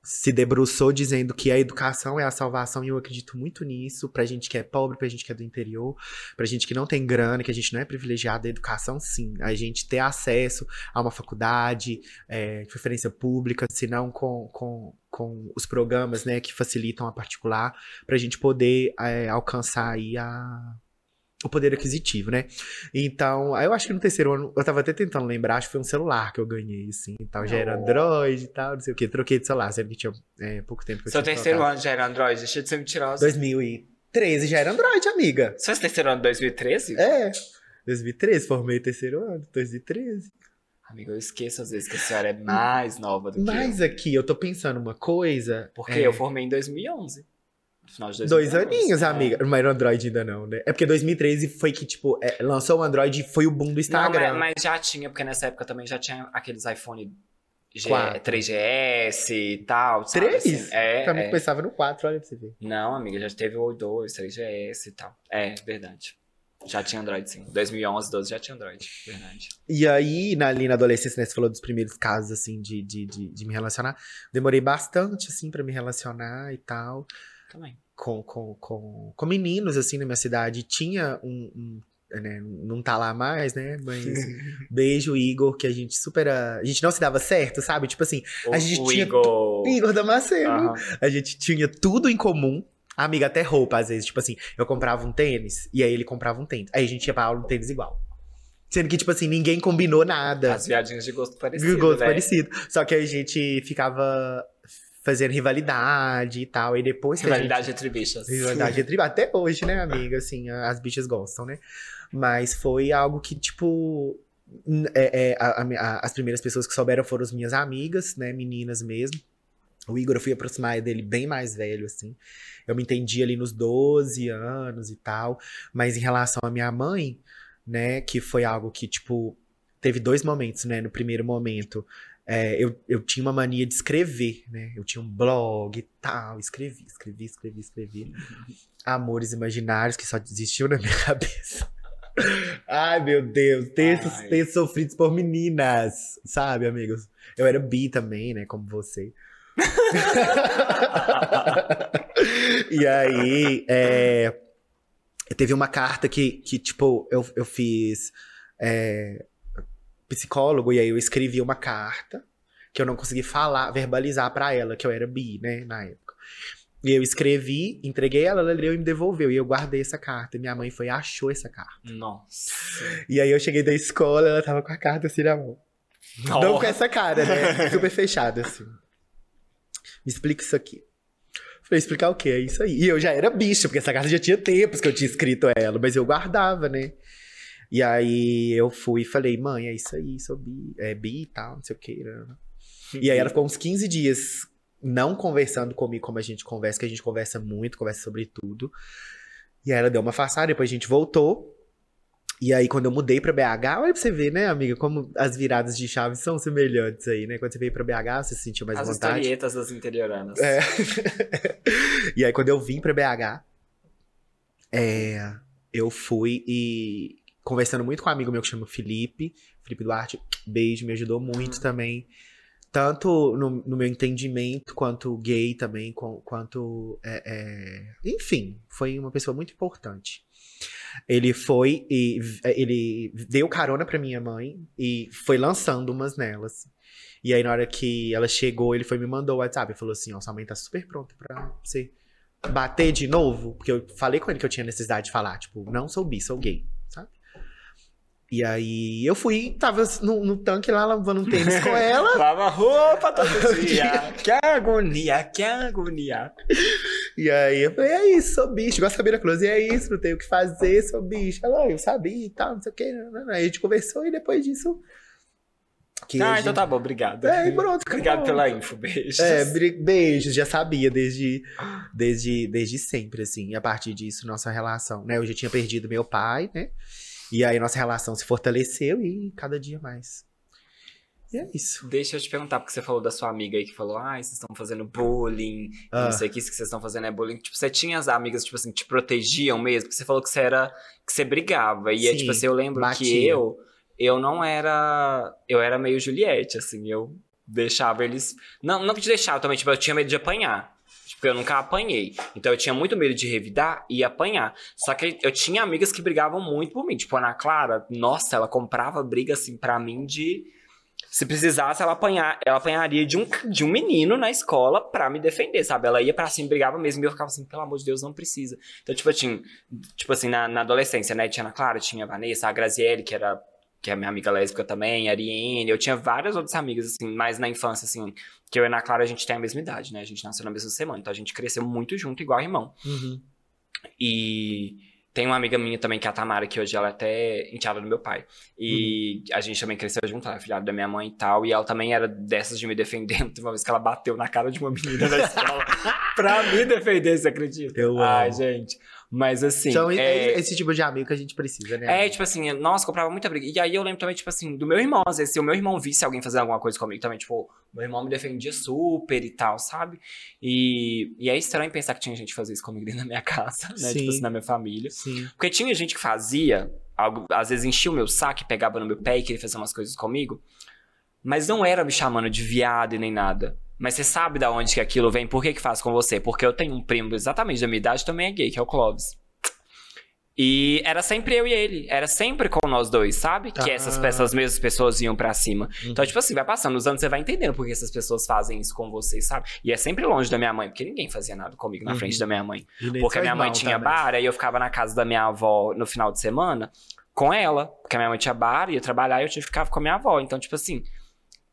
se debruçou dizendo que a educação é a salvação, e eu acredito muito nisso, pra gente que é pobre, pra gente que é do interior, pra gente que não tem grana, que a gente não é privilegiado, a educação sim, a gente ter acesso a uma faculdade, é, de preferência pública, se não com, com, com os programas, né, que facilitam a particular, pra gente poder é, alcançar aí a, o poder aquisitivo, né? Então, aí eu acho que no terceiro ano, eu tava até tentando lembrar, acho que foi um celular que eu ganhei, assim, e tal, já era Android e tal, não sei o que, troquei de celular, sempre que tinha é, pouco tempo que eu Seu tinha terceiro trocado. ano já era Android, deixa de ser mentirosa. 2013 já era Android, amiga. Seu terceiro ano 2013? É, 2013, formei terceiro ano, 2013. Amiga, eu esqueço às vezes que a senhora é mais nova do que Mas eu. aqui, eu tô pensando uma coisa... Porque é... eu formei em 2011 final de 2011. Dois aninhos, é. amiga. Não era Android ainda não, né? É porque 2013 foi que, tipo, é, lançou o Android e foi o boom do Instagram. Não, mas, mas, já tinha, porque nessa época também já tinha aqueles iPhone G, 3GS e tal. Sabe? 3? Assim, é, Também é. pensava no 4, olha pra você ver. Não, amiga, já teve o 2, 3GS e tal. É, verdade. Já tinha Android, sim. 2011, 12 já tinha Android, verdade. E aí, na, ali na adolescência, né, você falou dos primeiros casos, assim, de, de, de, de me relacionar. Demorei bastante, assim, para me relacionar e tal. Também com, com, com, com meninos, assim, na minha cidade. Tinha um, um né, não tá lá mais, né? Mas beijo, Igor, que a gente super. A gente não se dava certo, sabe? Tipo assim, a gente o tinha. Igor. Igor Damasceno. Uhum. A gente tinha tudo em comum. Amiga, até roupa, às vezes. Tipo assim, eu comprava um tênis e aí ele comprava um tênis. Aí a gente ia pra aula um tênis igual. Sendo que, tipo assim, ninguém combinou nada. As viadinhas de gosto parecido. De gosto né? parecido. Só que a gente ficava fazendo rivalidade e tal. E depois. Rivalidade gente... entre bichas. Rivalidade entre Até hoje, né, amiga? Assim, as bichas gostam, né? Mas foi algo que, tipo. É, é, a, a, as primeiras pessoas que souberam foram as minhas amigas, né? Meninas mesmo. O Igor, eu fui aproximar dele bem mais velho, assim. Eu me entendi ali nos 12 anos e tal. Mas em relação à minha mãe, né? Que foi algo que, tipo, teve dois momentos, né? No primeiro momento, é, eu, eu tinha uma mania de escrever, né? Eu tinha um blog e tal, escrevi, escrevi, escrevi, escrevi. Amores imaginários que só desistiam na minha cabeça. Ai, meu Deus, textos, textos sofridos por meninas, sabe, amigos? Eu era bi também, né, como você. e aí, é, Teve uma carta que, que tipo, eu, eu fiz é, psicólogo, e aí eu escrevi uma carta que eu não consegui falar, verbalizar pra ela que eu era bi, né, na época. E eu escrevi, entreguei ela, ela leu e me devolveu. E eu guardei essa carta. Minha mãe foi e achou essa carta. Nossa. E aí eu cheguei da escola, ela tava com a carta assim na mão. Não com essa cara, né? Super fechada, assim. Me explica isso aqui. Falei, explicar o quê? É isso aí. E eu já era bicha, porque essa carta já tinha tempos que eu tinha escrito ela, mas eu guardava, né? E aí eu fui e falei, mãe, é isso aí, sou bi, é bi e tal, não sei o quê. Né? E aí ela ficou uns 15 dias não conversando comigo como a gente conversa, que a gente conversa muito, conversa sobre tudo. E aí ela deu uma afastada, depois a gente voltou. E aí, quando eu mudei pra BH, olha pra você ver, né, amiga, como as viradas de chave são semelhantes aí, né? Quando você veio pra BH, você se sentiu mais As vontade. historietas das interioranas. É. e aí, quando eu vim pra BH, é, eu fui e conversando muito com um amigo meu que chama Felipe, Felipe Duarte, beijo, me ajudou muito também. Tanto no, no meu entendimento, quanto gay também, com- quanto. é, é, enfim, foi uma pessoa muito importante. Ele foi e ele deu carona pra minha mãe e foi lançando umas nelas. E aí, na hora que ela chegou, ele foi me mandou o WhatsApp e falou assim: Ó, sua mãe tá super pronta pra você bater de novo. Porque eu falei com ele que eu tinha necessidade de falar, tipo, não sou bi, sou gay? E aí eu fui, tava no, no tanque lá lavando um tênis com ela. Lava roupa todo dia. que agonia, que agonia. E aí eu falei, é isso, sou bicho. Igual a Sabina Close, é isso, não tenho o que fazer, sou bicho. Ela, "Ah, eu sabia e tal, não sei o que. Aí a gente conversou e depois disso. que ah, gente- então tá bom, obrigado. É, e pronto, Obrigado pela info, beijos. É, beijos, já sabia desde, desde, desde sempre, assim. E a partir disso, nossa relação, né? Eu já tinha perdido meu pai, né? E aí nossa relação se fortaleceu e cada dia mais. E é isso. Deixa eu te perguntar, porque você falou da sua amiga aí que falou, ah, vocês estão fazendo bullying, e Ah. não sei o que, isso que vocês estão fazendo é bullying. Tipo, você tinha as amigas, tipo assim, que te protegiam mesmo, porque você falou que você era, que você brigava. E é Sim, tipo assim, eu lembro que batia. eu, eu não era, eu era meio Juliette, assim, eu deixava eles, não, não que deixava também, tipo, eu tinha medo de apanhar. Tipo, eu nunca apanhei. Então eu tinha muito medo de revidar e apanhar. Só que eu tinha amigas que brigavam muito por mim. Tipo, a Ana Clara, nossa, ela comprava briga assim pra mim de. Se precisasse, ela apanhar, ela apanharia de um, de um menino na escola pra me defender, sabe? Ela ia pra cima, brigava mesmo, e eu ficava assim, pelo amor de Deus, não precisa. Então, tipo, eu tinha, tipo assim, na, na adolescência, né? Tinha Ana Clara, tinha a Vanessa, a Graziele, que era que é minha amiga lésbica também, a Ariane, eu tinha várias outras amigas, assim, mais na infância, assim, que eu e a Ana Clara, a gente tem a mesma idade, né? A gente nasceu na mesma semana, então a gente cresceu muito junto, igual irmão. Uhum. E tem uma amiga minha também, que é a Tamara, que hoje ela é até enteada do meu pai. E a gente também cresceu junto, ela é filhada da minha mãe e tal. E ela também era dessas de me defender. Teve uma vez que ela bateu na cara de uma menina na escola pra me defender, você acredita? Eu Ai, amo. gente. Mas assim. Então, é... é... esse tipo de amigo que a gente precisa, né? É, tipo assim, nossa, comprava muita briga. E aí eu lembro também, tipo assim, do meu irmão. Às vezes, se o meu irmão visse alguém fazendo alguma coisa comigo também, tipo, meu irmão me defendia super e tal, sabe? E, e é estranho pensar que tinha gente que fazia isso comigo dentro da minha casa, né? Sim. Tipo assim, na minha família. Sim. Porque tinha gente que fazia, algo, às vezes enchia o meu saco pegava no meu pé e queria fazer umas coisas comigo. Mas não era me chamando de viado e nem nada. Mas você sabe da onde que aquilo vem, por que que faz com você? Porque eu tenho um primo exatamente da minha idade, também é gay, que é o Clóvis. E era sempre eu e ele. Era sempre com nós dois, sabe? Que Ah. essas, essas mesmas pessoas iam pra cima. Uhum. Então, tipo assim, vai passando os anos, você vai entendendo por que essas pessoas fazem isso com vocês, sabe? E é sempre longe da minha mãe, porque ninguém fazia nada comigo na Uhum. frente da minha mãe. E Porque a minha mãe tinha também. bar, aí eu ficava na casa da minha avó no final de semana com ela. Porque a minha mãe tinha bar, ia trabalhar e eu ficar com a minha avó. Então, tipo assim,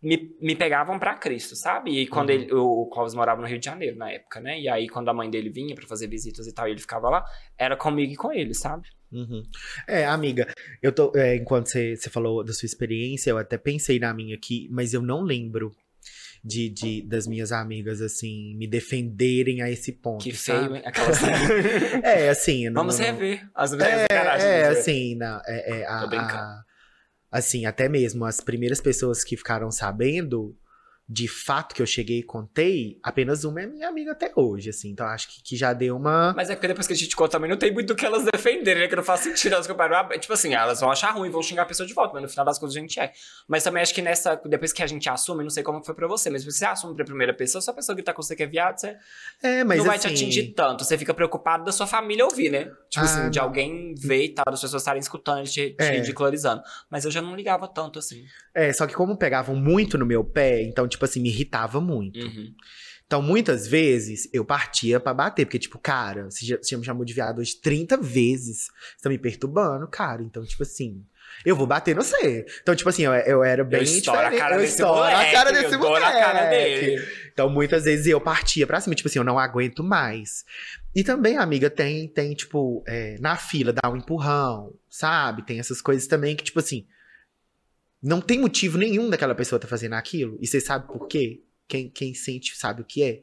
me, me pegavam pra Cristo, sabe? E quando Uhum. ele, o, o Clóvis morava no Rio de Janeiro na época, né? E aí, quando a mãe dele vinha pra fazer visitas e tal, e ele ficava lá, era comigo e com ele, sabe? Uhum. É, amiga, eu tô. é, enquanto você falou da sua experiência, eu até pensei na minha aqui, mas eu não lembro de, de das minhas amigas, assim, me defenderem a esse ponto. Que sabe? feio, hein? Aquelas... É, assim. não- Vamos não- rever as mulheres É, garagem. é, assim, na, é, é, a, Tô brincando. a- assim, até mesmo as primeiras pessoas que ficaram sabendo de fato que eu cheguei e contei, apenas uma é minha amiga até hoje, assim. Então acho que, que já deu uma. Mas é porque depois que a gente conta também não tem muito do que elas defenderem, né? Que não faz sentido elas compararem. Tipo assim, elas vão achar ruim, vão xingar a pessoa de volta, mas no final das contas a gente é. Mas também acho que nessa. Depois que a gente assume, não sei como foi pra você, mas se você assume pra primeira pessoa, se a pessoa que tá com você que é viado, você É, mas não vai assim, te atingir tanto. Você fica preocupado da sua família ouvir, né? Tipo Ah, assim, de não. alguém ver e tal, das pessoas estarem escutando, te, te É. ridicularizando. Mas eu já não ligava tanto assim. É, só que como pegavam muito no meu pé, então, tipo assim, me irritava muito. Uhum. Então, muitas vezes, eu partia pra bater. Porque, tipo, cara, você já, você já me chamou de viado hoje 30 vezes. Você tá me perturbando, cara. Então, tipo assim, eu vou bater no você. Então, tipo assim, eu, eu era bem eu estouro a diferente. cara eu estouro moleque, a cara desse eu dou na cara moleque. dele. Então, muitas vezes eu partia pra cima, tipo assim, eu não aguento mais. E também, amiga, tem, tem tipo, é, na fila, dar um empurrão, sabe? Tem essas coisas também que, tipo assim, não tem motivo nenhum daquela pessoa tá fazendo aquilo. E você sabe por quê? Quem, quem sente sabe o que é.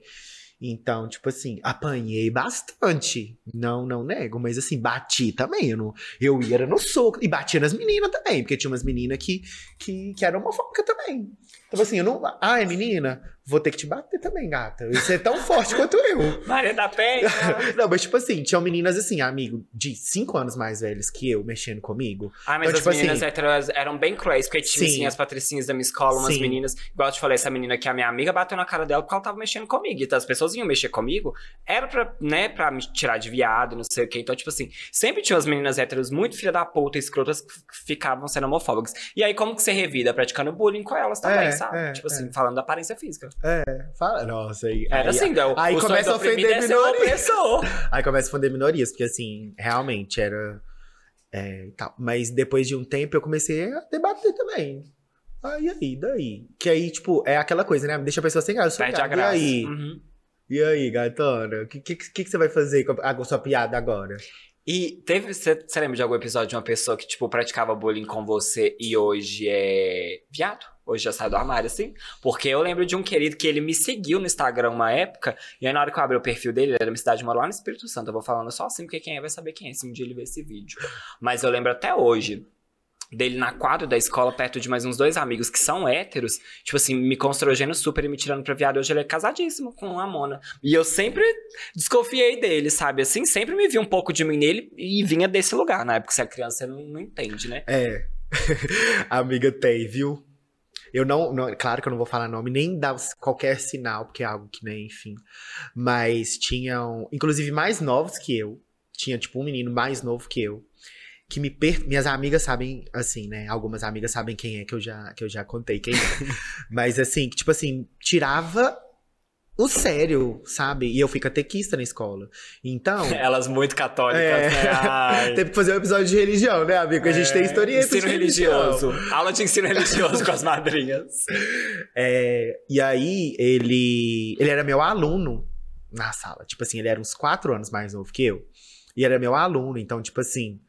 Então, tipo assim, apanhei bastante. Não, não nego, mas assim, bati também. Eu, não, eu ia era no soco. E batia nas meninas também, porque tinha umas meninas que, que, que eram homofóbicas também. Então, assim, eu não. Ah, é menina? Vou ter que te bater também, gata. Você é tão forte quanto eu. Maria da Penha. Não, mas tipo assim, tinham meninas assim, amigo, de cinco anos mais velhos que eu, mexendo comigo. Ah, mas Então, as tipo meninas assim- héteros eram bem cruéis, porque tinha, Sim. assim, as patricinhas da minha escola, umas Sim. meninas, igual eu te falei, essa menina que é a minha amiga bateu na cara dela porque ela tava mexendo comigo. Então as pessoas vinham mexer comigo, era pra, né, pra me tirar de viado, não sei o quê. Então, tipo assim, sempre tinha as meninas héteros muito filha da puta, escrotas, que ficavam sendo homofóbicas. E aí, como que você revida? Praticando bullying com elas também, É, sabe? é, tipo assim, é. falando da aparência física. Fala, nossa, aí. Era aí, assim, né? o- aí o sonho começa a ofender é ser o minoria. opressor. Aí começa a ofender minorias, porque assim, realmente era. É, tal. Mas depois de um tempo eu comecei a debater também. Aí, aí, daí? Que aí, tipo, é aquela coisa, né? Deixa a pessoa sem graça. Perde a graça. E aí? Uhum. E aí, gatona? O que, que, que, que você vai fazer com a, com a sua piada agora? E teve. Você você lembra de algum episódio de uma pessoa que, tipo, praticava bullying com você e hoje é viado? Hoje já sai do armário, assim? Porque eu lembro de um querido que ele me seguiu no Instagram uma época, e aí na hora que eu abri o perfil dele, ele era minha cidade, mora lá no Espírito Santo. Eu vou falando só assim, porque quem é vai saber quem é, se um dia ele ver esse vídeo. Mas eu lembro até hoje dele na quadra da escola, perto de mais uns dois amigos que são héteros, tipo assim, me constrangendo super e me tirando pra viado. Hoje ele é casadíssimo com a Mona. E eu sempre desconfiei dele, sabe? Assim, sempre me vi um pouco de mim nele e vinha desse lugar. Na época, você é criança, você não, não entende, né? É. Amiga, tem, viu? Eu não, não- Claro que eu não vou falar nome, nem dar qualquer sinal, porque é algo que, né, enfim. Mas tinham, inclusive, mais novos que eu. Tinha, tipo, um menino mais novo que eu. Que me per... Minhas amigas sabem, assim, né? Algumas amigas sabem quem é, que eu já, que eu já contei quem é. Mas, assim, que, tipo assim, tirava o sério, sabe? E eu fui catequista na escola. Então. Elas muito católicas, É. né? Teve que fazer um episódio de religião, né, amigo? A gente tem historieta Ensino religioso. Aula de ensino religioso com as madrinhas. É, e aí, ele, ele era meu aluno na sala. Tipo assim, ele era uns quatro anos mais novo que eu. E era meu aluno, então, tipo assim,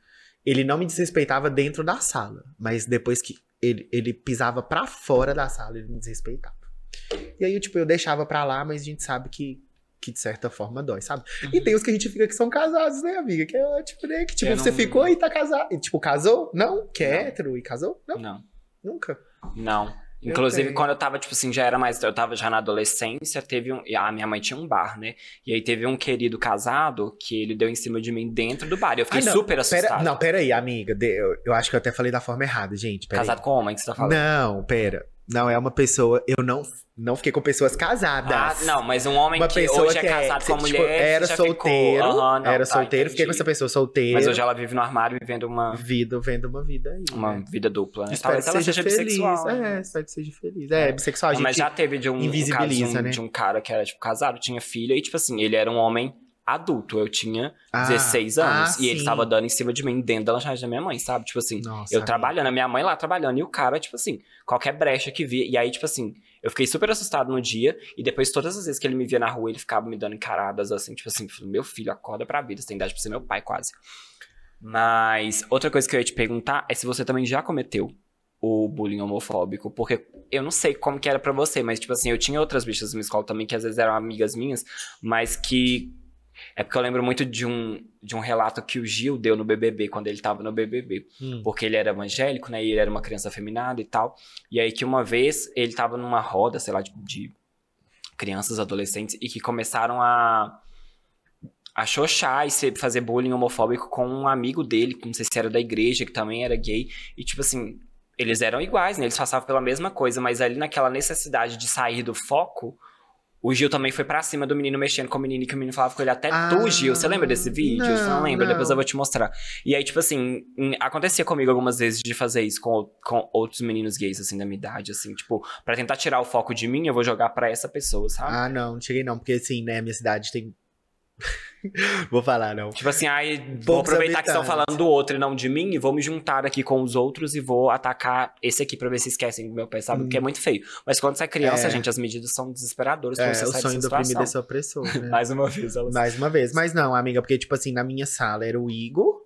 ele não me desrespeitava dentro da sala. Mas depois que ele, ele pisava pra fora da sala, ele me desrespeitava. E aí, tipo, eu deixava pra lá, mas a gente sabe que, que de certa forma dói, sabe? E tem os que a gente fica que são casados, né, amiga? Que é tipo, né? Que tipo, Eu você não- ficou e tá casado. E, tipo, casou? Não? Que é Não. hétero e casou? Não, Não, nunca. não. Eu Inclusive, tenho. quando eu tava, tipo assim, já era mais. Eu tava já na adolescência, teve um. A minha mãe tinha um bar, né? E aí teve um querido casado que ele deu em cima de mim dentro do bar. E eu fiquei Ah, super assustado. Pera, não, pera aí, amiga. Eu, eu acho que eu até falei da forma errada, gente. Casado com homem que você tá aí. falando. Não, pera. Não, é uma pessoa. Eu não, não fiquei com pessoas casadas. Ah, não, mas um homem Uma que hoje é que é, casado com a tipo, mulher. era solteiro. Aham, não, era tá, solteiro, fiquei com entendi. essa pessoa solteira. Mas hoje ela vive no armário vivendo uma, Vida, vendo uma vida aí. uma né? vida dupla, né? Espero Talvez que ela seja, seja feliz. bissexual. né? É, espero que seja feliz. É, bissexual, a gente. mas já teve de um, um caso invisibiliza, um, né? de um cara que era, tipo, casado, tinha filha, e, tipo assim, ele era um homem adulto. Eu tinha Ah, 16 anos. ah, e ele sim. tava dando em cima de mim dentro da lanchonete da minha mãe, sabe? Tipo assim, Nossa, eu amiga. trabalhando, a minha mãe lá trabalhando, e o cara, tipo assim, qualquer brecha que via. E aí, tipo assim, eu fiquei super assustado no dia, e depois, todas as vezes que ele me via na rua, ele ficava me dando encaradas, assim, tipo assim, meu filho, acorda pra vida, você tem idade pra ser meu pai, quase. Mas outra coisa que eu ia te perguntar é se você também já cometeu o bullying homofóbico, porque eu não sei como que era pra você, mas tipo assim, eu tinha outras bichas na escola também que às vezes eram amigas minhas, mas que É porque eu lembro muito de um, de um relato que o Gil deu no BBB, quando ele tava no BBB. Hum. Porque ele era evangélico, né? E ele era uma criança afeminada e tal. E aí que uma vez ele tava numa roda, sei lá, de, de crianças, adolescentes, e que começaram a a xoxar e se- fazer bullying homofóbico com um amigo dele, que não sei se era da igreja, que também era gay. E tipo assim, eles eram iguais, né? Eles passavam pela mesma coisa, mas ali naquela necessidade de sair do foco, o Gil também foi pra cima do menino mexendo com o menino, que o menino falava com ele até Ah, tu, Gil. Você lembra desse vídeo? Você não não, lembra? não. Depois eu vou te mostrar. E aí, tipo assim, acontecia comigo algumas vezes de fazer isso com, com outros meninos gays, assim, da minha idade, assim, tipo, pra tentar tirar o foco de mim, eu vou jogar pra essa pessoa, sabe? Ah, não, não cheguei não, porque assim, né, minha cidade tem. Vou falar, não. Tipo assim, ai, vou aproveitar que estão falando do outro e não de mim, e vou me juntar aqui com os outros e vou atacar esse aqui pra ver se esquecem do meu pai, sabe? Hum. Porque é muito feio. Mas quando você é criança, É. gente, as medidas são desesperadoras É, você o sonho do oprimido é ser opressor, né? Mais uma vez, elas... Mais uma vez. Mas não, amiga, porque, tipo assim, na minha sala era o Igor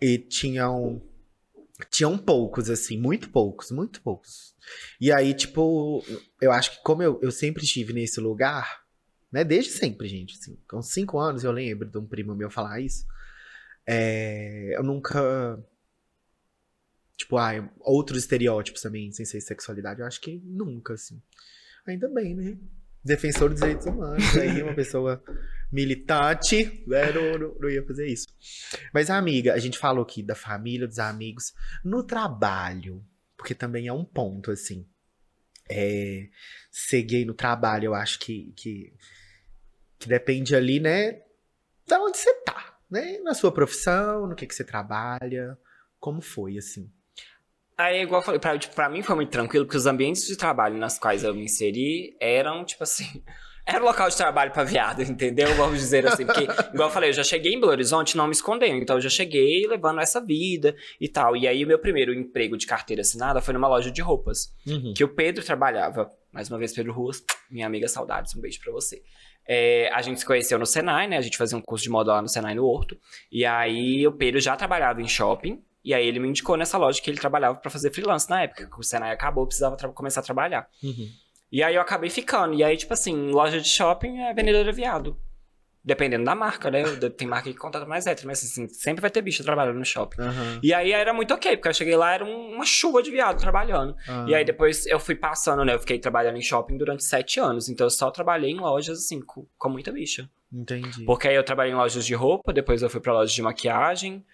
e tinham. Tinham poucos, assim, muito poucos, muito poucos. E aí, tipo, eu acho que como eu, eu sempre estive nesse lugar, né? Desde sempre, gente. Assim, com cinco anos eu lembro de um primo meu falar isso. É, eu nunca. Tipo, ah, outros estereótipos também, sem ser sexualidade, eu acho que nunca, assim. Ainda bem, né? Defensor dos direitos humanos, aí uma pessoa militante, né? Não, não- não ia fazer isso. Mas, amiga, a gente falou aqui da família, dos amigos, no trabalho, porque também é um ponto, assim. É, ser gay no trabalho, eu acho que, que, que depende ali, né, da onde você tá, né? Na sua profissão, no que, que você trabalha, como foi, assim. Aí, igual eu falei, pra, tipo, pra mim foi muito tranquilo, porque os ambientes de trabalho nas quais eu me inseri eram, tipo assim. Era local de trabalho pra viado, entendeu? Vamos dizer assim. Porque, igual eu falei, eu já cheguei em Belo Horizonte não me escondendo. Então, eu já cheguei levando essa vida e tal. E aí, o meu primeiro emprego de carteira assinada foi numa loja de roupas. Que o Pedro trabalhava. Mais uma vez, Pedro Ruas, minha amiga saudades, um beijo pra você. É, a gente se conheceu no Senai, né? A gente fazia um curso de moda lá no Senai no Horto. E aí o Pedro já trabalhava em shopping. E aí ele me indicou nessa loja que ele trabalhava pra fazer freelance na época. Que o Senai acabou, precisava começar a trabalhar. Uhum. E aí eu acabei ficando. E aí, tipo assim, loja de shopping é vendedora viado. Dependendo da marca, né? Tem marca que contrata mais hétero, mas assim, sempre vai ter bicho trabalhando no shopping. Aham. E aí era muito ok, porque eu cheguei lá, era um- uma chuva de viado trabalhando. Ah. E aí depois eu fui passando, né? Eu fiquei trabalhando em shopping durante sete anos. Então eu só trabalhei em lojas, assim, com, com muita bicha. Entendi. Porque aí eu trabalhei em lojas de roupa, depois eu fui pra lojas de maquiagem.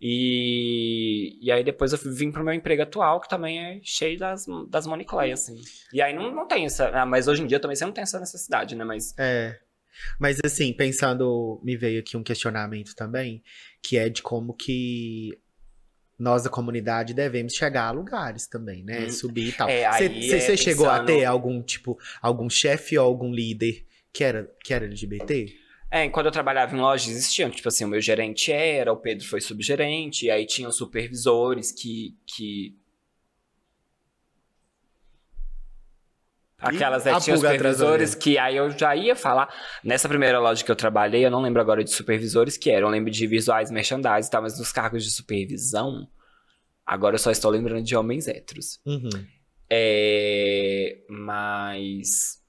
E, e aí depois eu vim pro meu emprego atual, que também é cheio das, das Money Clay, assim. E aí não, não tem essa. ah, mas hoje em dia também você não tem essa necessidade, né? Mas. É. Mas assim, pensando, me veio aqui um questionamento também, que é de como que nós da comunidade devemos chegar a lugares também, né? Hum. Subir e tal. É, Você é chegou a pensando- ter algum tipo, algum chefe ou algum líder que era, que era LGBT? É, quando eu trabalhava em loja existiam, tipo assim, o meu gerente era, o Pedro foi subgerente, e aí tinham supervisores que. que... Aquelas Ih, a é, tinha da supervisores que aí eu já ia falar. Nessa primeira loja que eu trabalhei, eu não lembro agora de supervisores que eram. Eu lembro de visuais, merchandising e tal, mas nos cargos de supervisão, agora eu só estou lembrando de homens héteros. Uhum. É, mas.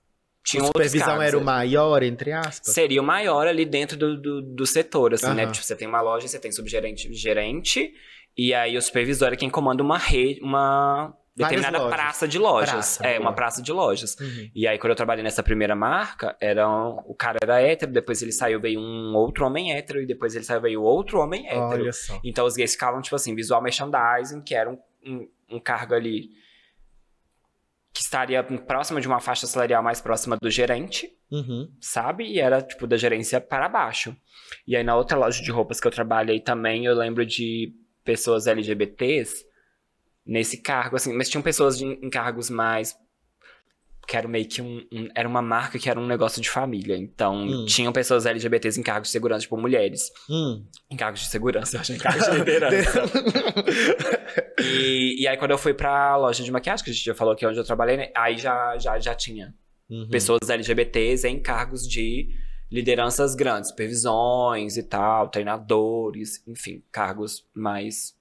Tinha a supervisão cargos, era o né? maior, entre aspas? Seria o maior ali dentro do, do, do setor, assim, né? Aham. Tipo, você tem uma loja, você tem subgerente, gerente, e aí o supervisor é quem comanda uma rede, uma determinada lojas. praça de lojas. Praça, é, uma praça de lojas. Uhum. E aí, quando eu trabalhei nessa primeira marca, era um- o cara era hétero, depois ele saiu, veio um outro homem hétero, e depois ele saiu, veio outro homem hétero. Olha só. Então os gays ficavam, tipo assim, visual merchandising, que era um, um, um cargo ali que estaria próximo de uma faixa salarial mais próxima do gerente Uhum. sabe? E era, tipo, da gerência para baixo. E aí, na outra loja de roupas que eu trabalhei também, eu lembro de pessoas LGBTs nesse cargo, assim. Mas tinham pessoas de- em cargos mais... Que era meio que um, um- Era uma marca que era um negócio de família. Então, Hum. tinham pessoas LGBTs em cargos de segurança, tipo, mulheres. Hum. Em cargos de segurança, eu acho, em cargos de liderança. e, e aí, quando eu fui pra loja de maquiagem, que a gente já falou aqui onde eu trabalhei, né? Aí já, já, já tinha Uhum. pessoas LGBTs em cargos de lideranças grandes, supervisões e tal, treinadores, enfim, cargos mais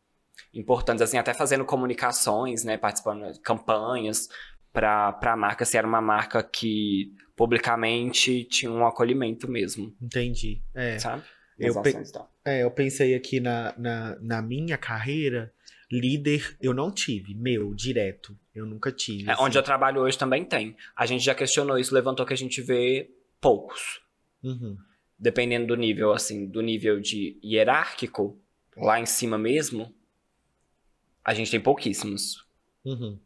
importantes, assim, até fazendo comunicações, né, participando de campanhas pra, pra marca se era uma marca que publicamente tinha um acolhimento mesmo, Entendi. É. sabe? Eu Nas pe- ações e tal. É, eu pensei aqui na, na, na minha carreira, líder eu não tive, meu, direto. Eu nunca tive. É, assim. onde eu trabalho hoje também tem. A gente já questionou isso, levantou que a gente vê poucos. Uhum. Dependendo do nível, assim, do nível de hierárquico, lá em cima mesmo, a gente tem pouquíssimos. Uhum.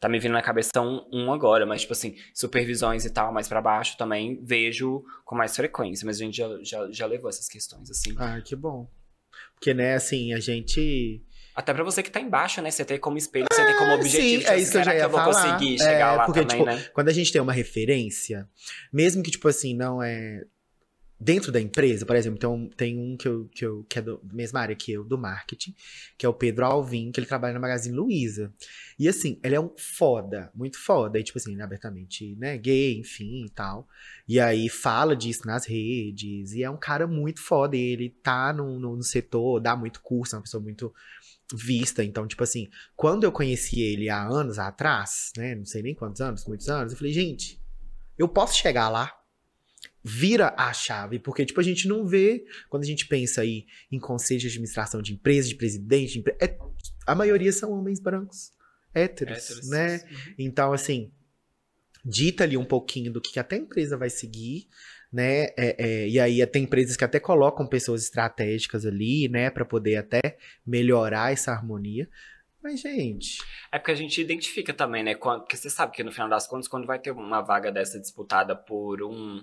Tá me vindo na cabeça um, um agora, mas, tipo assim, supervisões e tal, mais pra baixo também vejo com mais frequência. Mas a gente já, já, já levou essas questões, assim. Ah, que bom. Porque, né, assim, a gente. Até pra você que tá embaixo, né? Você tem como espelho, você tem como objetivo. sim, tipo é assim, isso que eu já ia eu vou falar. conseguir É, chegar lá porque, também, tipo, né? Quando a gente tem uma referência, mesmo que, tipo assim, não é. Dentro da empresa, por exemplo, então, tem um que, eu, que, eu, que é da mesma área que eu, do marketing, que é o Pedro Alvim, que ele trabalha na Magazine Luiza. E assim, ele é um foda, muito foda. E, tipo assim, é abertamente, né, gay, enfim e tal. E aí fala disso nas redes. E é um cara muito foda. E ele tá no, no, no setor, dá muito curso, é uma pessoa muito vista. Então, tipo assim, quando eu conheci ele há anos atrás, né? Não sei nem quantos anos, muitos anos, eu falei, gente, eu posso chegar lá. Vira a chave, porque, tipo, a gente não vê, quando a gente pensa aí em conselho de administração de empresa, de presidente, de empre- é- a maioria são homens brancos, héteros, Héteros, né? uhum. Então, assim, dita ali um pouquinho do que até a empresa vai seguir, né? É, é, e aí tem empresas que até colocam pessoas estratégicas ali, né? Pra poder até melhorar essa harmonia. Mas, gente, É porque a gente identifica também, né? Porque você sabe que no final das contas, quando vai ter uma vaga dessa disputada por um,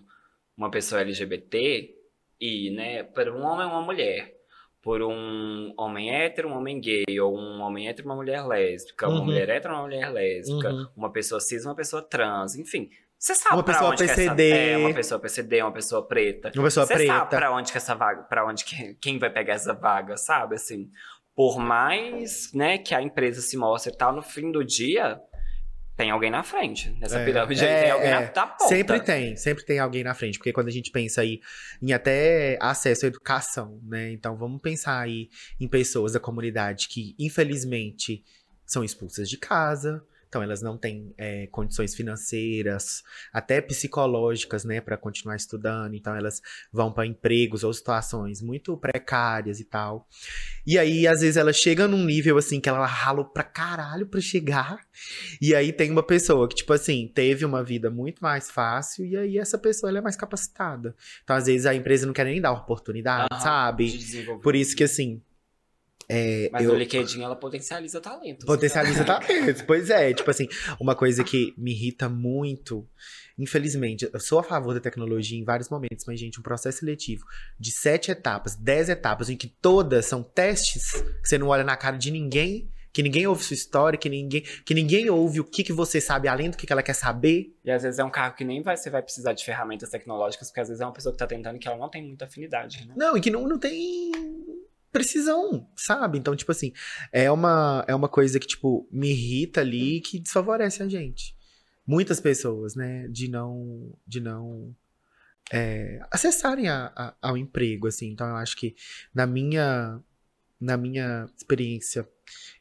uma pessoa LGBT, e, né, por um homem uma mulher, por um homem hétero, um homem gay, ou um homem hétero uma mulher lésbica, uma Uhum. mulher hétero uma mulher lésbica, Uhum. uma pessoa cis uma pessoa trans, enfim. Você sabe Uma pra pessoa onde que essa, PCD. é, uma pessoa PCD, uma pessoa preta. uma pessoa Você sabe preta. pra onde que essa vaga, para onde que, quem vai pegar essa vaga, sabe? Assim, por mais, né, que a empresa se mostre e tal, no fim do dia tem alguém na frente. Nessa É, pirâmide aí é, tem alguém é. na, na ponta. Sempre tem, sempre tem alguém na frente, porque quando a gente pensa aí em até acesso à educação, né? Então vamos pensar aí em pessoas da comunidade que, infelizmente, são expulsas de casa. Então elas não têm é, condições financeiras, até psicológicas, né, para continuar estudando. Então elas vão para empregos ou situações muito precárias e tal. E aí às vezes ela chega num nível assim que ela ralou pra caralho pra chegar. E aí tem uma pessoa que, tipo assim, teve uma vida muito mais fácil e aí essa pessoa ela é mais capacitada. Então, às vezes, a empresa não quer nem dar oportunidade, Aham, sabe? Por isso que, assim. É, Mas eu no LinkedIn ela potencializa talento. potencializa talentos. Pois é, tipo assim, uma coisa que me irrita muito, infelizmente, eu sou a favor da tecnologia em vários momentos, mas, gente, um processo seletivo de sete etapas, dez etapas, em que todas são testes, que você não olha na cara de ninguém, que ninguém ouve sua história, que ninguém, que ninguém ouve o que, que você sabe além do que, que ela quer saber. E às vezes é um cargo que nem vai, você vai precisar de ferramentas tecnológicas, porque às vezes é uma pessoa que tá tentando que ela não tem muita afinidade, né? Não, e que não, não tem precisão, sabe? Então, tipo assim, é uma, é uma coisa que, tipo, me irrita ali que desfavorece a gente. Muitas pessoas, né, de não, de não é, acessarem a- a- ao emprego, assim. Então, eu acho que na minha, na minha experiência,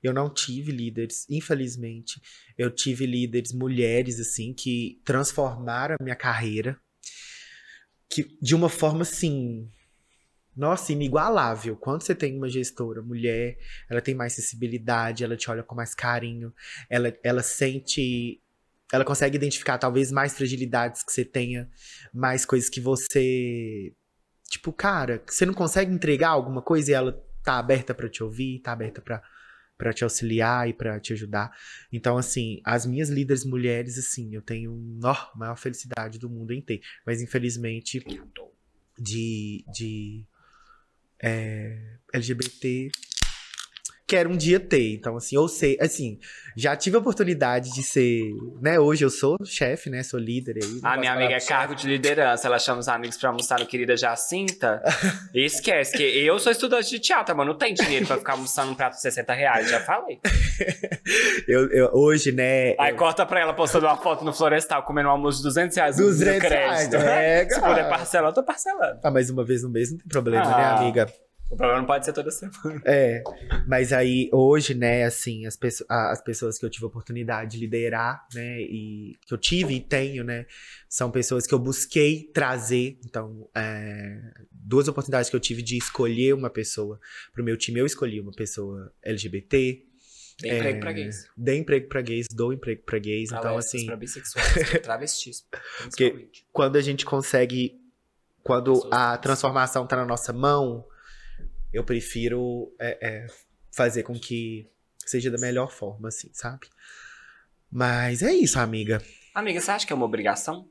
eu não tive líderes, infelizmente. Eu tive líderes mulheres, assim, que transformaram a minha carreira. Que, de uma forma, assim, nossa, inigualável. Quando você tem uma gestora mulher, ela tem mais sensibilidade, ela te olha com mais carinho, ela, ela sente. Ela consegue identificar talvez mais fragilidades que você tenha, mais coisas que você. Tipo, cara, você não consegue entregar alguma coisa e ela tá aberta pra te ouvir, tá aberta pra para te auxiliar e pra te ajudar. Então, assim, as minhas líderes mulheres, assim, eu tenho a maior felicidade do mundo em ter. Mas, infelizmente, de, de é, LGBT quero um dia ter. Então, assim, ou sei, assim, já tive a oportunidade de ser, né? Hoje eu sou chefe, né? Sou líder aí. A posso minha amiga é cargo de liderança, ela chama os amigos pra almoçar no Querida Jacinta. e esquece que eu sou estudante de teatro, mas não tem dinheiro pra ficar almoçando um prato de 60 reais, já falei. Eu, eu- hoje, né? Aí eu- corta pra ela postando uma foto no Florestal, comendo um almoço de 200 reais no 200 reais, crédito. é, Se puder parcelar, eu tô parcelando. Ah, mas uma vez no mês não tem problema, né, Ah. amiga? O problema não pode ser toda semana. É, mas aí hoje, né, assim, as, as pessoas que eu tive a oportunidade de liderar, né, e que eu tive e tenho, né, são pessoas que eu busquei trazer. Então, é, duas oportunidades que eu tive de escolher uma pessoa pro meu time, eu escolhi uma pessoa LGBT. Dê emprego é, pra gays. Dê emprego pra gays, dou emprego pra gays. Pra então, assim. Pra bissexuais, pra travestis. Porque quando a gente consegue. Quando a trans. transformação tá na nossa mão, eu prefiro é, é, fazer com que seja da melhor forma, assim, sabe? Mas é isso, amiga. Amiga, você acha que é uma obrigação?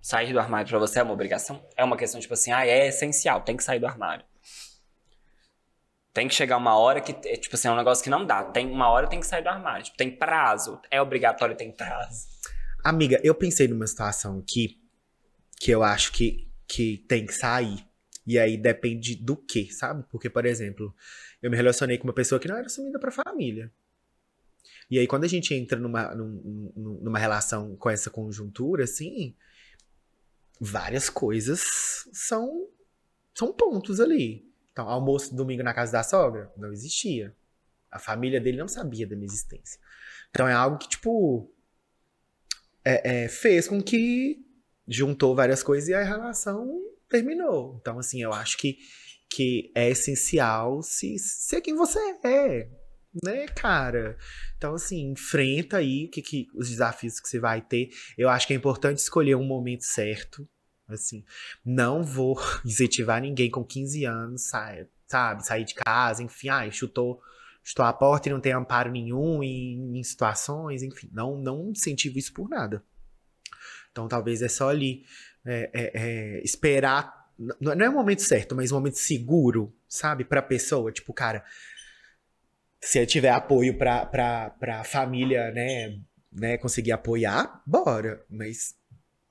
Sair do armário pra você é uma obrigação? É uma questão tipo assim, ah, é essencial, tem que sair do armário. Tem que chegar uma hora que, é, tipo assim, é um negócio que não dá. Tem uma hora tem que sair do armário. Tipo, tem prazo. É obrigatório, tem prazo. Amiga, eu pensei numa situação aqui que eu acho que, que tem que sair. E aí depende do que, sabe? Porque, por exemplo, eu me relacionei com uma pessoa que não era assumida pra família. E aí, quando a gente entra numa, num- num- numa relação com essa conjuntura, assim, várias coisas são, são pontos ali. Então, almoço domingo na casa da sogra não existia. A família dele não sabia da minha existência. Então, é algo que, tipo, é, é, fez com que juntou várias coisas e a relação terminou. Então, assim, eu acho que, que é essencial se ser quem você é, né, cara? Então, assim, enfrenta aí que, que, os desafios que você vai ter. Eu acho que é importante escolher um momento certo. Assim, não vou incentivar ninguém com 15 anos, sai- sabe, sair de casa, enfim, ai, chutou, chutou a porta e não tem amparo nenhum em, em situações, enfim, não, não incentivo isso por nada. Então, talvez é só ali é, é, é, esperar. n- Não é o momento certo, mas um momento seguro, sabe, pra pessoa. Tipo, cara, se eu tiver apoio pra, pra, pra família, né, né, conseguir apoiar, bora. Mas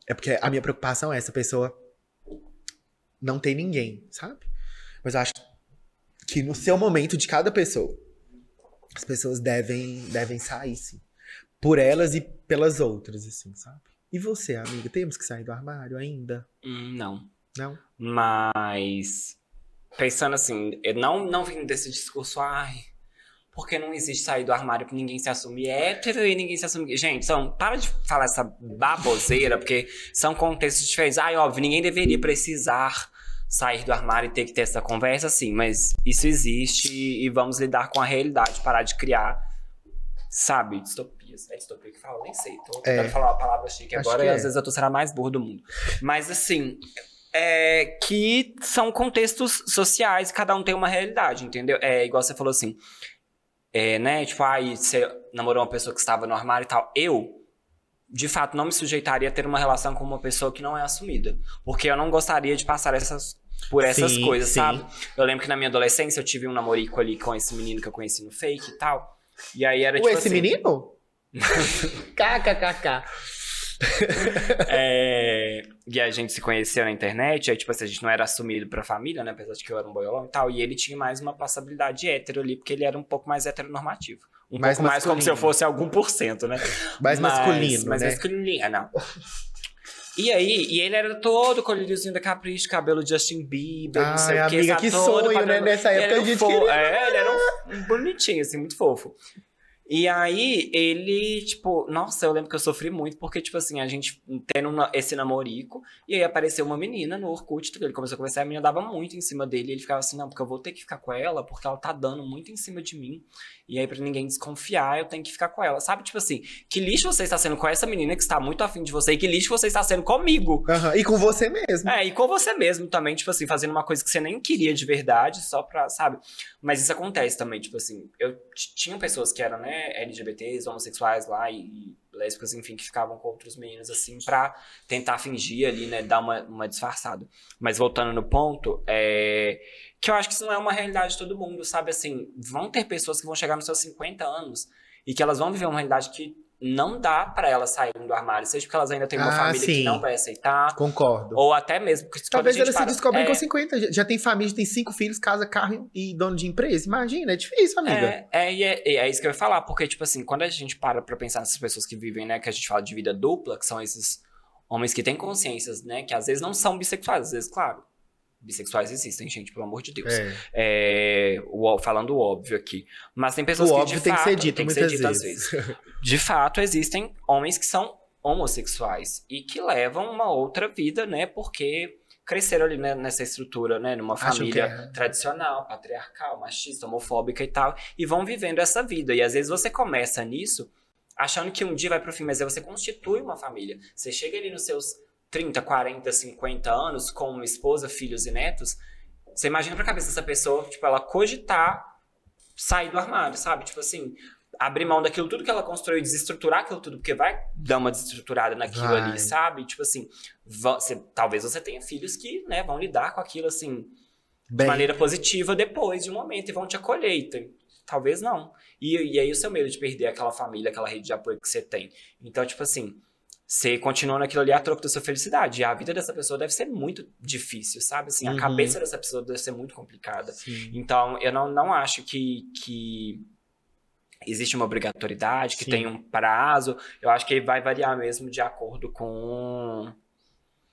é porque a minha preocupação é essa pessoa não tem ninguém, sabe? Mas eu acho que no seu momento de cada pessoa, as pessoas devem, devem sair, sim. Por elas e pelas outras, assim, sabe? E você, amiga, temos que sair do armário ainda? Hum, não. Não? Mas pensando assim, eu não, não vindo desse discurso, ai, porque não existe sair do armário que ninguém se assume hétero e ninguém se assume. Gente, são, para de falar essa baboseira, porque são contextos diferentes. Ai, óbvio, ninguém deveria precisar sair do armário e ter que ter essa conversa, sim, mas isso existe e, vamos lidar com a realidade, parar de criar, sabe, distopias. É distopia que fala? Nem sei. Tô É. tentando falar uma palavra chique Acho agora e é. às vezes eu tô sendo a mais burra do mundo. Mas assim, é, que são contextos sociais, cada um tem uma realidade, entendeu? É igual você falou assim, é, né? Tipo, aí você namorou uma pessoa que estava no armário e tal. Eu, de fato, não me sujeitaria a ter uma relação com uma pessoa que não é assumida. Porque eu não gostaria de passar essas, por essas Sim, coisas, sim. sabe? Eu lembro que na minha adolescência eu tive um namorico ali com esse menino que eu conheci no fake e tal. E aí era Ou tipo esse assim, menino? KKKK. É, E a gente se conheceu na internet, aí, tipo assim, a gente não era assumido pra família, né? Apesar de que eu era um boiolão e tal. E ele tinha mais uma passabilidade hétero ali, porque ele era um pouco mais heteronormativo. Um Mais pouco mais como se eu fosse algum por cento, né? Mais masculino, Mais né? masculino, não. E aí, e ele era todo colírizinho da Capricho, cabelo Justin Bieber, não sei Ai, o que. amiga, sabe, que sonho, padrão. né? Nessa época a gente fo- queria É, ele era um, um bonitinho, assim, muito fofo. E aí, ele, tipo, nossa, eu lembro que eu sofri muito, porque, tipo assim, a gente tendo uma- esse namorico, e aí apareceu uma menina no Orkut, ele começou a conversar, a menina dava muito em cima dele, e ele ficava assim, não, porque eu vou ter que ficar com ela, porque ela tá dando muito em cima de mim, e aí pra ninguém desconfiar, eu tenho que ficar com ela, sabe? Tipo assim, que lixo você está sendo com essa menina que está muito afim de você, e que lixo você está sendo comigo. Aham, E com você mesmo. É, e com você mesmo também, tipo assim, fazendo uma coisa que você nem queria de verdade, só pra, sabe? Mas isso acontece também, tipo assim, eu tinha pessoas que eram, né, LGBTs, homossexuais lá e, e lésbicas, enfim, que ficavam com outros meninos, assim, pra tentar fingir ali, né, dar uma, uma disfarçada. Mas voltando no ponto, é. Que eu acho que isso não é uma realidade de todo mundo, sabe? Assim, vão ter pessoas que vão chegar nos seus 50 anos e que elas vão viver uma realidade que não dá pra elas saírem do armário, seja porque elas ainda têm uma Ah, família que sim. não vai aceitar, Concordo. ou até mesmo. Talvez elas se para- descobrem é, com 50. Já- tem família, tem cinco filhos, casa, carro e dono de empresa. Imagina, é difícil, amiga. É, é, é, e é isso que eu ia falar, porque, tipo assim, quando a gente para pra pensar nessas pessoas que vivem, né, que a gente fala de vida dupla, que são esses homens que têm consciências, né, que às vezes não são bissexuais, às vezes, claro, Bissexuais existem, gente, pelo amor de Deus. É. É, o- falando o óbvio aqui. Mas tem pessoas O que. óbvio de tem que fato, ser dito tem que ser dito às vezes. De fato, existem homens que são homossexuais e que levam uma outra vida, né? Porque cresceram ali né, nessa estrutura, né? Numa família que é. tradicional, patriarcal, machista, homofóbica e tal. E vão vivendo essa vida. E às vezes você começa nisso achando que um dia vai pro fim, mas aí você constitui uma família. Você chega ali nos seus 30, 40, 50 anos com uma esposa, filhos e netos. Você imagina pra cabeça dessa pessoa, tipo, ela cogitar sair do armário, sabe? Tipo assim, abrir mão daquilo tudo que ela construiu, desestruturar aquilo tudo, porque vai dar uma desestruturada naquilo Vai. ali, sabe? Tipo assim, você- talvez você tenha filhos que, né, vão lidar com aquilo assim de Bem, maneira positiva depois de um momento e vão te acolher. Então, talvez não. E, e aí o seu medo de perder aquela família, aquela rede de apoio que você tem. Então, tipo assim, você continua naquilo ali a troco da sua felicidade. E a vida dessa pessoa deve ser muito difícil, sabe? Assim, Uhum. a cabeça dessa pessoa deve ser muito complicada. sim. Então, eu não, não acho que, que existe uma obrigatoriedade, que Sim. tem um prazo. Eu acho que vai variar mesmo de acordo com,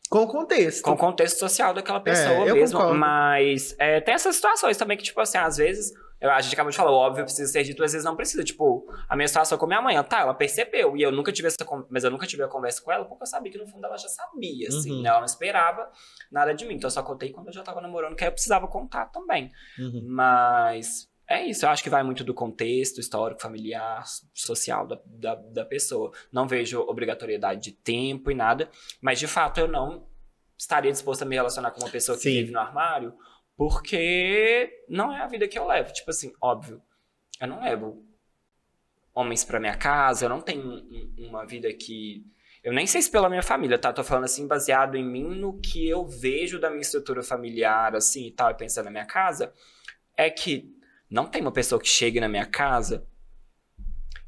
Com o contexto. com o contexto social daquela pessoa É, mesmo. concordo. Mas é, tem essas situações também que, tipo assim, às vezes. Eu- A gente acabou de falar, o óbvio precisa ser dito, às vezes não precisa. Tipo, a minha situação com minha mãe, tá, ela percebeu. E eu nunca tive essa Mas eu nunca tive a conversa com ela, porque eu sabia que no fundo ela já sabia, assim, Uhum. né? Ela não esperava nada de mim. Então eu só contei quando eu já tava namorando, que aí eu precisava contar também. Uhum. Mas é isso, eu acho que vai muito do contexto histórico, familiar, social da, da, da pessoa. Não vejo obrigatoriedade de tempo e nada, mas de fato eu não estaria disposta a me relacionar com uma pessoa que Sim. vive no armário, porque não é a vida que eu levo. Tipo assim, óbvio, eu não levo homens pra minha casa, eu não tenho um- um- uma vida que. Eu nem sei se pela minha família, tá? Tô falando assim, baseado em mim, no que eu vejo da minha estrutura familiar, assim e tal, e pensando na minha casa, é que não tem uma pessoa que chegue na minha casa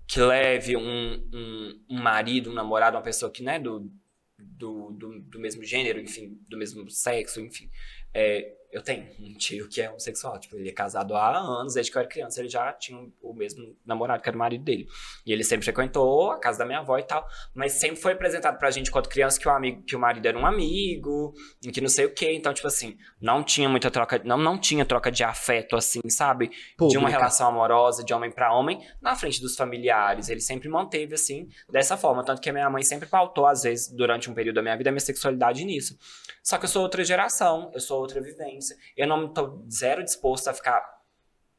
que leve um, um, um marido, um namorado, uma pessoa que, né, do, do, do, do mesmo gênero, enfim, do mesmo sexo, enfim. É, eu tenho um tio que é homossexual, tipo, ele é casado há anos, desde que eu era criança, ele já tinha o mesmo namorado que era o marido dele. E ele sempre frequentou a casa da minha avó e tal, mas sempre foi apresentado pra gente enquanto criança que o amigo, que o marido era um amigo, e que não sei o quê. Então, tipo assim, não tinha muita troca, não, não tinha troca de afeto, assim, sabe? de uma Pública. relação amorosa de homem pra homem na frente dos familiares. Ele sempre manteve assim, dessa forma. Tanto que a minha mãe sempre pautou, às vezes, durante um período da minha vida, a minha sexualidade nisso. Só que eu sou outra geração, eu sou outra vivência. Eu não tô zero disposto a ficar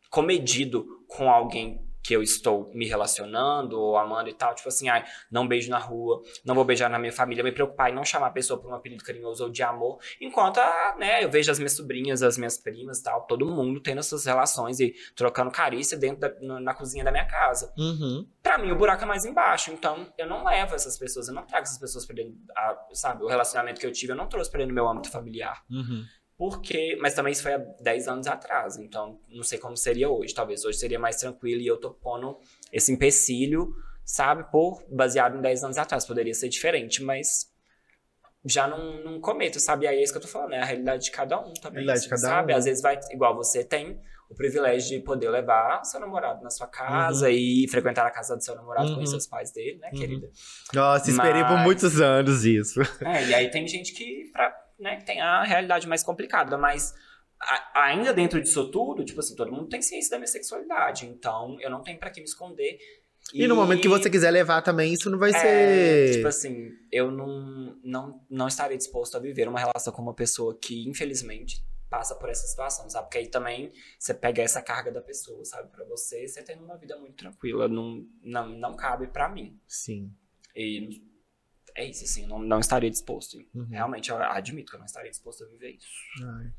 comedido com alguém que eu estou me relacionando ou amando e tal, tipo assim, ai, não beijo na rua, não vou beijar na minha família, me preocupar em não chamar a pessoa por um apelido carinhoso ou de amor, enquanto, ah, né, eu vejo as minhas sobrinhas, as minhas primas, tal, todo mundo tendo essas relações e trocando carícia dentro da, no- na cozinha da minha casa. Uhum. Pra mim, o buraco é mais embaixo, então eu não levo essas pessoas, eu não trago essas pessoas pra dentro, a- sabe, o relacionamento que eu tive, eu não trouxe pra dentro do meu âmbito familiar. Uhum. Porque, mas também isso foi há 10 anos atrás, então não sei como seria hoje. Talvez hoje seria mais tranquilo e eu tô pondo esse empecilho, sabe, por baseado em 10 anos atrás. Poderia ser diferente, mas já não, não cometo, sabe? Aí é isso que eu tô falando, é a realidade de cada um também. Realidade de cada sabe? um. Às vezes vai, igual você tem o privilégio de poder levar seu namorado na sua casa e frequentar a casa do seu namorado, Uhum. conhecer os pais dele, né, Uhum. querida? Nossa, esperei por Mas- muitos anos isso. É, e aí tem gente que, pra, né, que tem a realidade mais complicada, mas a- ainda dentro disso tudo, tipo assim, todo mundo tem ciência da minha sexualidade, então eu não tenho pra que me esconder. E, no momento que você quiser levar também, isso não vai é, ser. Tipo assim, eu não, não, não estaria disposto a viver uma relação com uma pessoa que, infelizmente, passa por essa situação, sabe? Porque aí também você pega essa carga da pessoa, sabe? Pra você, você tendo uma vida muito tranquila, não, não, não cabe pra mim. Sim. E é isso, assim, eu não, não estaria disposto. Uhum. Realmente, eu admito que eu não estaria disposto a viver isso. Ai.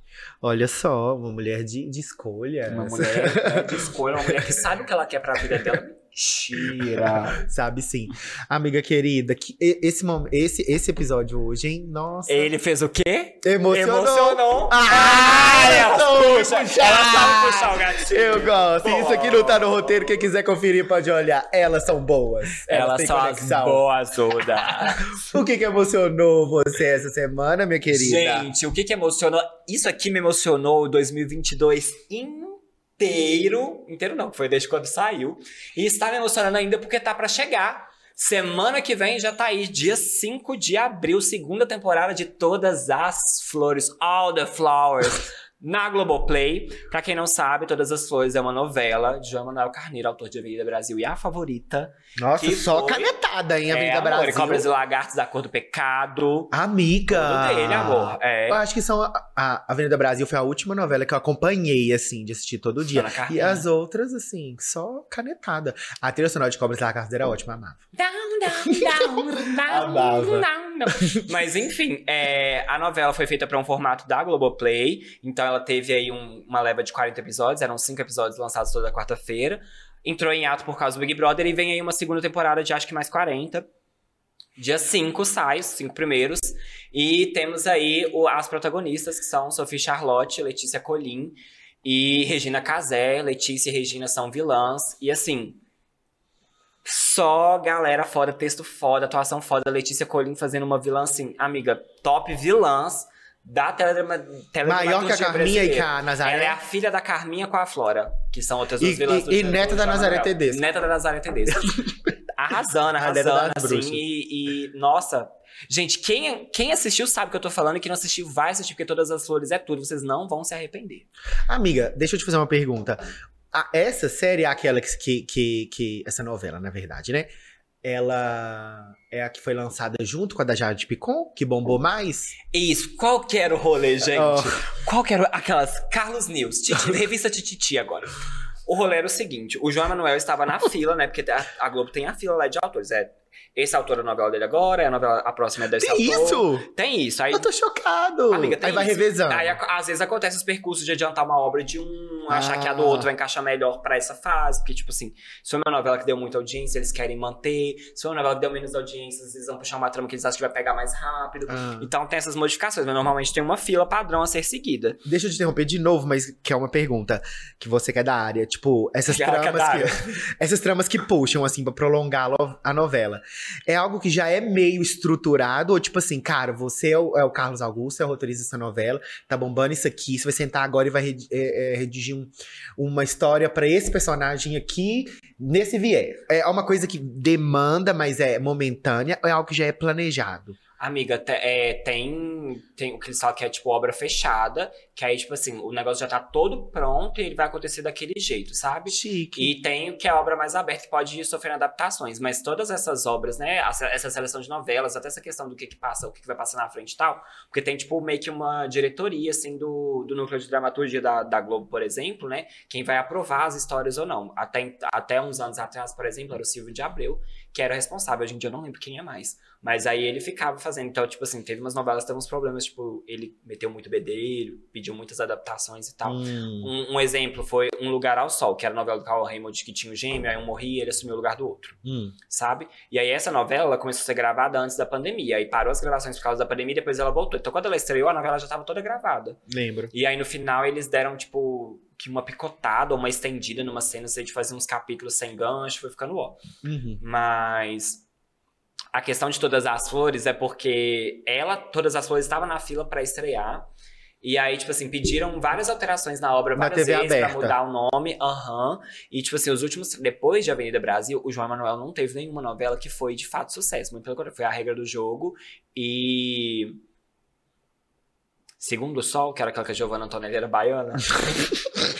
Olha só, uma mulher de, de escolha. Uma mulher né, de escolha, uma mulher que sabe o que ela quer pra vida dela. Mentira! Sabe sim. Amiga querida, que esse, esse, esse episódio hoje, hein? Nossa. Ele fez o quê? Emocionou. Emocionou! Ah, ela puxa, puxar. ela sabe puxar o gatinho. Eu gosto. Isso aqui não tá no roteiro. Quem quiser conferir pode olhar. Elas são boas. Elas têm são as conexão. boas todas. O que, que emocionou você essa semana, minha querida? Gente, o que que emocionou? Isso aqui me emocionou o 2022 inteiro. Inteiro não, que foi desde quando saiu. E está me emocionando ainda porque tá pra chegar. Semana que vem já tá aí, dia 5 de abril, segunda temporada de Todas as Flores, All the Flowers. Na Globoplay. Pra quem não sabe, Todas as Flores é uma novela de João Manuel Carneiro, autor de Avenida Brasil e a favorita. Nossa, Que só foi- canetada em é, Avenida amor, Brasil. Cobras e Lagartos da Cor do Pecado. Amiga! Tudo dele, amor. É. Eu acho que são. A, a Avenida Brasil foi a última novela que eu acompanhei, assim, de assistir todo dia. E as outras, assim, só canetada. A trilha sonora de Cobras e Lagartos era ótima, amava. Down, down, down, down, Amava. down, down. Mas enfim, é, a novela foi feita para um formato da Globoplay, então ela teve aí um- uma leva de 40 episódios, eram cinco episódios lançados toda quarta-feira. Entrou em ato por causa do Big Brother e vem aí uma segunda temporada de acho que mais 40. Dia 5 sai, os cinco primeiros. E temos aí o- as protagonistas, que são Sophie Charlotte, Letícia Colim e Regina Casé. Letícia e Regina são vilãs. E assim, só galera foda, texto foda, atuação foda. Letícia Colim fazendo uma vilã assim, amiga, top vilãs da teledrama, Maior que a teledramaturgia Carminha e que a Nazaré. Ela é a filha da Carminha com a Flora, que são outras duas E- vilãs do e- e neta da Nazaré. Tedesco. Neta da Nazaré Tedesco. arrasando, arrasando, assim. E, e, nossa, gente, quem, quem assistiu sabe o que eu tô falando e quem não assistiu vai assistir, porque Todas as Flores é tudo. Vocês não vão se arrepender. Amiga, deixa eu te fazer uma pergunta. A- essa série é aquela que, que, que, que- Essa novela, na verdade, né? Ela é a que foi lançada junto com a da Jade Picon, que bombou mais. Isso, qual que era o rolê, gente? Oh. Qual que era aquelas Carlos News, Titi, revista Tititi agora. O rolê era o seguinte, o João Emanuel estava na fila, né? Porque a, a Globo tem a fila lá de autores. É esse autor é a novela dele agora, é a novela a próxima é desse Tem autor. isso? Tem isso. Aí, Eu tô chocado. amiga, tem Aí vai isso. revezando. Aí às vezes acontece os percursos de adiantar uma obra de um, achar que a do Ah. outro vai encaixar melhor pra essa fase, porque tipo assim, se foi uma novela que deu muita audiência, eles querem manter. Se foi uma novela que deu menos audiência, eles vão puxar uma trama que eles acham que vai pegar mais rápido. Ah. Então tem essas modificações, mas normalmente tem uma fila padrão a ser seguida. Deixa eu te interromper de novo, mas que é uma pergunta que você quer da área. Tipo, essas tramas que, essas tramas que puxam, assim, pra prolongar a lo- a novela. É algo que já é meio estruturado? Ou tipo assim, cara, você é o, é o Carlos Augusto, é o roteirista dessa novela, tá bombando isso aqui, você vai sentar agora e vai é, é, redigir um- uma história pra esse personagem aqui, nesse viés. É uma coisa que demanda, mas é momentânea, é algo que já é planejado? Amiga, te- é, tem, tem o que eles falam que é tipo obra fechada, que aí, tipo assim, o negócio já tá todo pronto e ele vai acontecer daquele jeito, sabe? Chique. E tem o que é a obra mais aberta, que pode ir sofrendo adaptações. Mas todas essas obras, né? essa- Essa seleção de novelas, até essa questão do que que passa, o que que vai passar na frente e tal. Porque tem, tipo, meio que uma diretoria, assim, do, do núcleo de dramaturgia da, da Globo, por exemplo, né? Quem vai aprovar as histórias ou não. Até, até uns anos atrás, por exemplo, era o Silvio de Abreu, que era responsável. Hoje em dia eu não lembro quem é mais. Mas aí ele ficava fazendo. Então, tipo assim, teve umas novelas que teve uns problemas, tipo, ele meteu muito bedelho, pediu muitas adaptações e tal. Hum. Um, um exemplo foi Um Lugar ao Sol, que era a novela do Carl Raymond que tinha o gêmeo, aí um morria e ele assumiu o lugar do outro, Hum. sabe? E aí essa novela ela começou a ser gravada antes da pandemia, aí parou as gravações por causa da pandemia e depois ela voltou. Então quando ela estreou, a novela já estava toda gravada. Lembro. E aí no final eles deram, tipo, que uma picotada ou uma estendida numa cena, assim, de fazer uns capítulos sem gancho, foi ficando ó. Uhum. Mas a questão de Todas as Flores é porque ela, Todas as Flores, estava na fila para estrear. E aí, tipo assim, pediram várias alterações na obra várias TV vezes pra aberta. mudar o nome. Aham. E, tipo assim, os últimos. Depois de Avenida Brasil, o João Emanuel não teve nenhuma novela que foi de fato sucesso. Muito pelo contrário, foi a regra do jogo. E. Segundo Sol, que era aquela que a Giovanna Antonelli era baiana.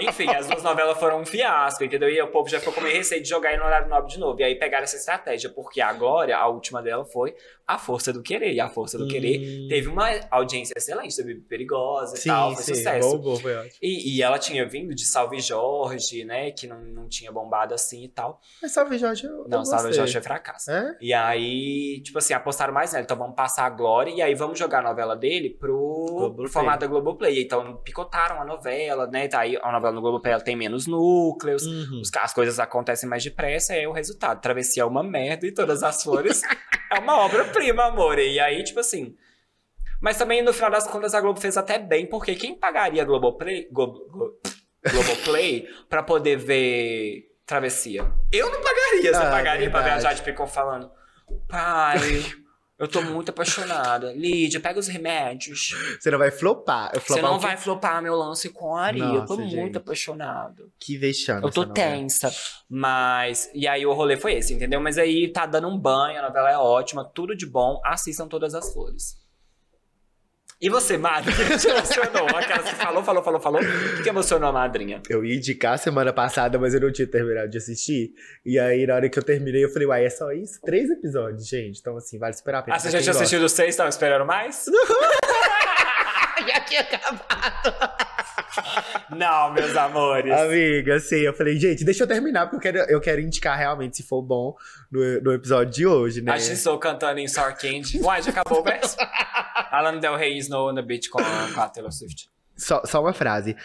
Enfim, as duas novelas foram um fiasco, entendeu? E o povo já ficou com meio receio de jogar aí no horário nobre de novo. E aí pegaram essa estratégia, porque a Glória, a última dela foi A Força do Querer. E A Força do Querer Hum. teve uma audiência excelente, teve Perigosa e Sim, tal, foi sim. sucesso. Bombou, foi ótimo. E, e ela tinha vindo de Salve Jorge, né? Que não, não tinha bombado assim e tal. Mas Salve Jorge, eu Não, eu Salve. Jorge foi fracasso. É? E aí, tipo assim, apostaram mais nela. Então vamos passar a Glória e aí vamos jogar a novela dele pro, Globoplay. pro formato da Globoplay. Então picotaram a novela, né? Tá aí a novela no Globoplay ela tem menos núcleos. Uhum. As coisas acontecem mais depressa, aí o resultado. Travessia é uma merda e todas as flores é uma obra-prima, amor. E aí, tipo assim. Mas também, no final das contas, a Globo fez até bem, porque quem pagaria Globoplay, Glo, Glo- Globoplay pra poder ver Travessia? Eu não pagaria. Você Ah, pagaria pra ver a verdade. Jade Picon falando? Pai, Eu tô muito apaixonada. Lídia, pega os remédios. Você não vai flopar. Eu Você não vai flopar meu lance com a Ari. eu tô Nossa, gente. muito apaixonado. Que vexame. Eu tô tensa. Mas. E aí o rolê foi esse, entendeu? Mas aí tá dando um banho, a novela é ótima, tudo de bom. Assistam todas as flores. E você, madre, o que te emocionou? Aquela que falou, falou, falou, falou. O que emocionou a madrinha? Eu ia indicar semana passada, mas eu não tinha terminado de assistir. E aí, na hora que eu terminei, eu falei, uai, é só isso? Três episódios, gente. Então, assim, vale esperar a pena. Ah, você já tinha gosta. assistido os seis, estavam esperando mais? Já tinha acabado. Não, meus amores. Amiga, assim, eu falei, gente, deixa eu terminar, porque eu quero, eu quero indicar realmente se for bom no, no episódio de hoje, né? A Jisoo cantando em Sour Candy. Uai, já acabou o verso? Alan Del Rey Snow on the Beach com a, Taylor Swift. Só, só uma frase.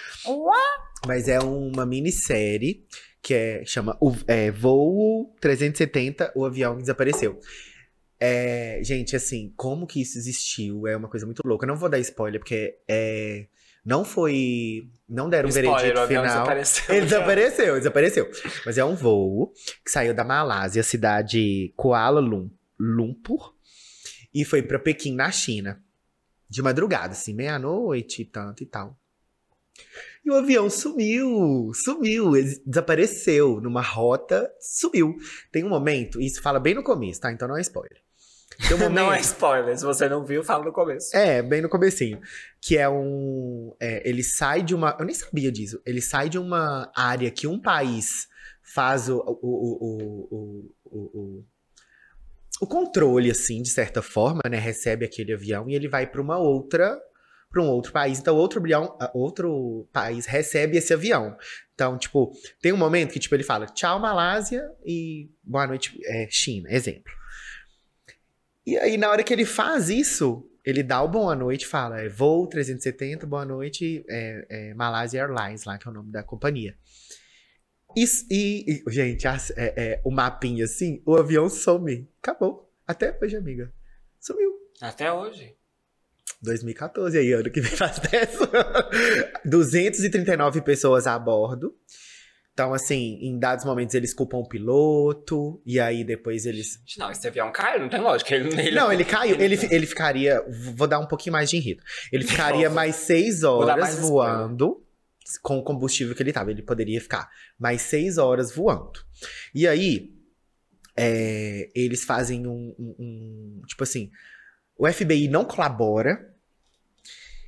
Mas é uma minissérie que é, chama o, é, Voo 370, o avião que desapareceu. É, gente, assim, como que isso existiu é uma coisa muito louca. Eu não vou dar spoiler, porque é, não foi. Não deram um Spoiler, veredito final. desapareceu. Ele desapareceu, desapareceu. Mas é um voo que saiu da Malásia, cidade Kuala Lum- Lumpur, e foi pra Pequim, na China. De madrugada, assim, meia-noite, tanto e tal. E o avião sumiu, sumiu, ele desapareceu numa rota, sumiu. Tem um momento, e isso fala bem no começo, tá? Então não é spoiler. Tem um momento, Não é spoiler. Se você não viu, fala no começo. é, bem no comecinho. Que é um. é, ele sai de uma. Eu nem sabia disso. Ele sai de uma área que um país faz o. o, o, o, o, o, o- o controle, assim, de certa forma, né? Recebe aquele avião e ele vai para uma outra. Para um outro país. Então, outro, avião, ah, outro país recebe esse avião. Então, tipo, tem um momento que, tipo, ele fala tchau, Malásia e boa noite, é, China, exemplo. E aí, na hora que ele faz isso, ele dá o boa noite, fala, é, voo 370, boa noite, é, é, Malaysia Airlines, lá, que é o nome da companhia. E, e- e, gente, as- é, é, o mapinha assim, o avião some. Acabou. Até hoje, amiga. Sumiu. Até hoje. 2014, aí, ano que vem faz 10. 239 pessoas a bordo. Então, assim, em dados momentos eles culpam o piloto, e aí depois eles Não, esse avião caiu, não tem lógica. Ele, ele- Não, ele caiu. Ele, ele ficaria. Vou dar um pouquinho mais de enredo. Ele ficaria favor. mais seis horas mais voando com o combustível que ele tava. Ele poderia ficar mais seis horas voando. E aí, é, eles fazem um, um- um- Tipo assim, o FBI não colabora.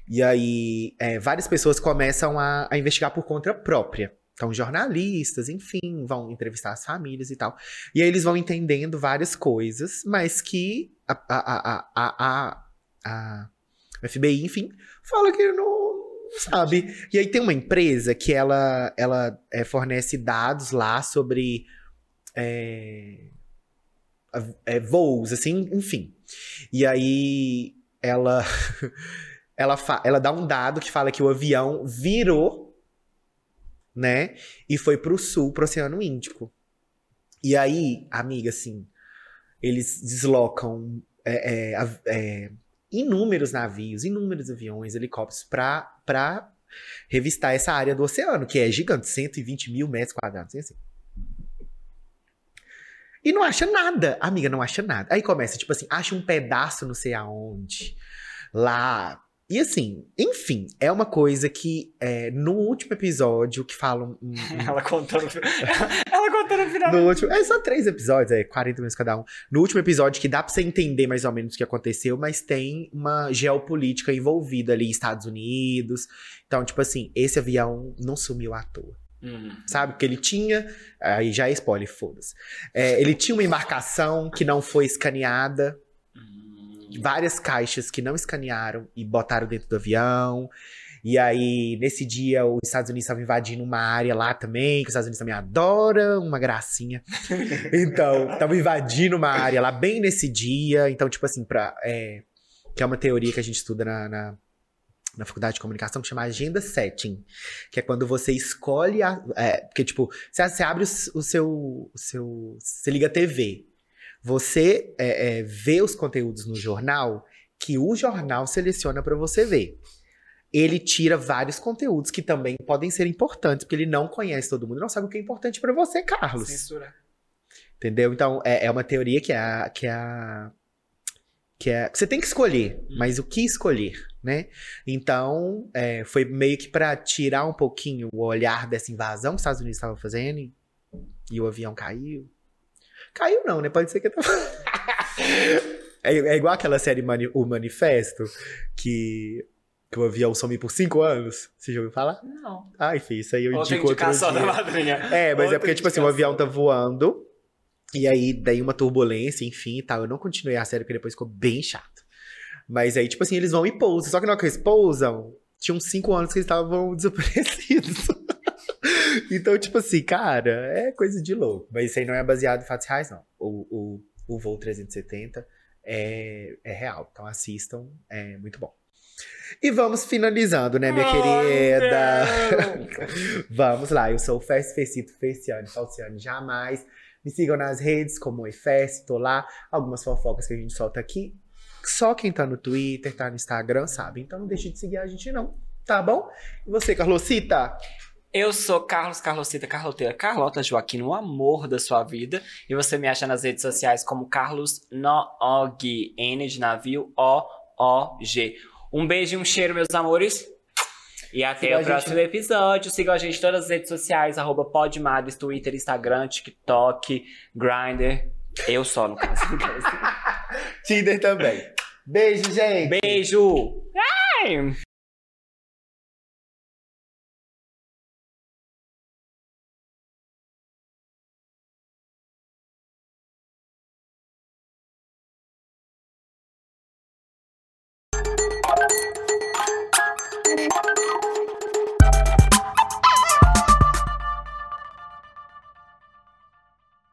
E aí, é, várias pessoas começam a, a investigar por conta própria. Então, jornalistas, enfim, vão entrevistar as famílias e tal. E aí eles vão entendendo várias coisas, mas que a, a, a, a, FBI, enfim, fala que não sabe. E aí tem uma empresa que ela, ela é, fornece dados lá sobre é, é, voos, assim, enfim. E aí ela, ela, ela dá um dado que fala que o avião virou né? E foi pro sul, pro Oceano Índico. E aí, amiga, assim, eles deslocam é, é, é, inúmeros navios, inúmeros aviões, helicópteros pra, pra revistar essa área do oceano, que é gigante, 120 mil metros quadrados, assim. E não acha nada, amiga, não acha nada. Aí começa, tipo assim, acha um pedaço não sei aonde, lá. E assim, enfim, é uma coisa que é, no último episódio que falam. Ela contando. ela contando no final. no último, é só três episódios, é 40 minutos cada um. No último episódio, que dá pra você entender mais ou menos o que aconteceu, mas tem uma geopolítica envolvida ali, Estados Unidos. Então, tipo assim, esse avião não sumiu à toa. Hum. Sabe? Porque ele tinha. Aí já é spoiler, foda-se. É, ele tinha uma embarcação que não foi escaneada. Várias caixas que não escanearam e botaram dentro do avião. E aí, nesse dia, os Estados Unidos estavam invadindo uma área lá também, que os Estados Unidos também adoram uma gracinha. Então, estavam invadindo uma área lá bem nesse dia. Então, tipo assim, pra, é, que é uma teoria que a gente estuda na, na, na faculdade de comunicação, que chama agenda setting. Que é quando você escolhe a. É, porque, tipo, você, você abre o, o seu, o seu. Você liga a TV. Você é, é, vê os conteúdos no jornal que o jornal seleciona para você ver. Ele tira vários conteúdos que também podem ser importantes, porque ele não conhece todo mundo, não sabe o que é importante para você, Carlos. Censura. Entendeu? Então, é, é uma teoria que é a, que é a Que é. Você tem que escolher, Hum. mas o que escolher, né? Então, é, foi meio que pra tirar um pouquinho o olhar dessa invasão que os Estados Unidos estavam fazendo. e- E o avião caiu. Caiu não, né? Pode ser que. é, é igual aquela série Mani- O Manifesto, que, que o avião some por cinco anos. Você já ouviu falar? Não. Ai, filho, isso aí eu Outra indico outro dia. da madrinha. É, mas é Outra porque, tipo assim, o avião tá voando. E aí, daí uma turbulência, enfim e tal. Eu não continuei a série porque depois ficou bem chato. Mas aí, tipo assim, eles vão e pousam. Só que na hora que eles pousam, tinham cinco anos que eles estavam desaparecidos. então, tipo assim, cara, é coisa de louco. Mas isso aí não é baseado em fatos reais, não. O, o, o voo 370 é, é real. Então assistam, é muito bom. E vamos finalizando, né, minha querida? Vamos lá, eu sou o Fest Fecito Feciane, Falciane jamais. Me sigam nas redes como Efest, tô lá. Algumas fofocas que a gente solta aqui. Só quem tá no Twitter, tá no Instagram, sabe. Então não deixe de seguir a gente, não. Tá bom? E você, Carlosita? Eu sou Carlos Carlosita Carloteira Carlota Joaquim, o amor da sua vida. E você me acha nas redes sociais como Carlos Noog, N de navio, O-O-G. Um beijo e um cheiro, meus amores. E até Siga o próximo episódio. Sigam a gente em todas as redes sociais, arroba Podmadres, Twitter, Instagram, TikTok, Grindr. Eu só, no caso. Tinder também. Beijo, gente! Beijo! Ai.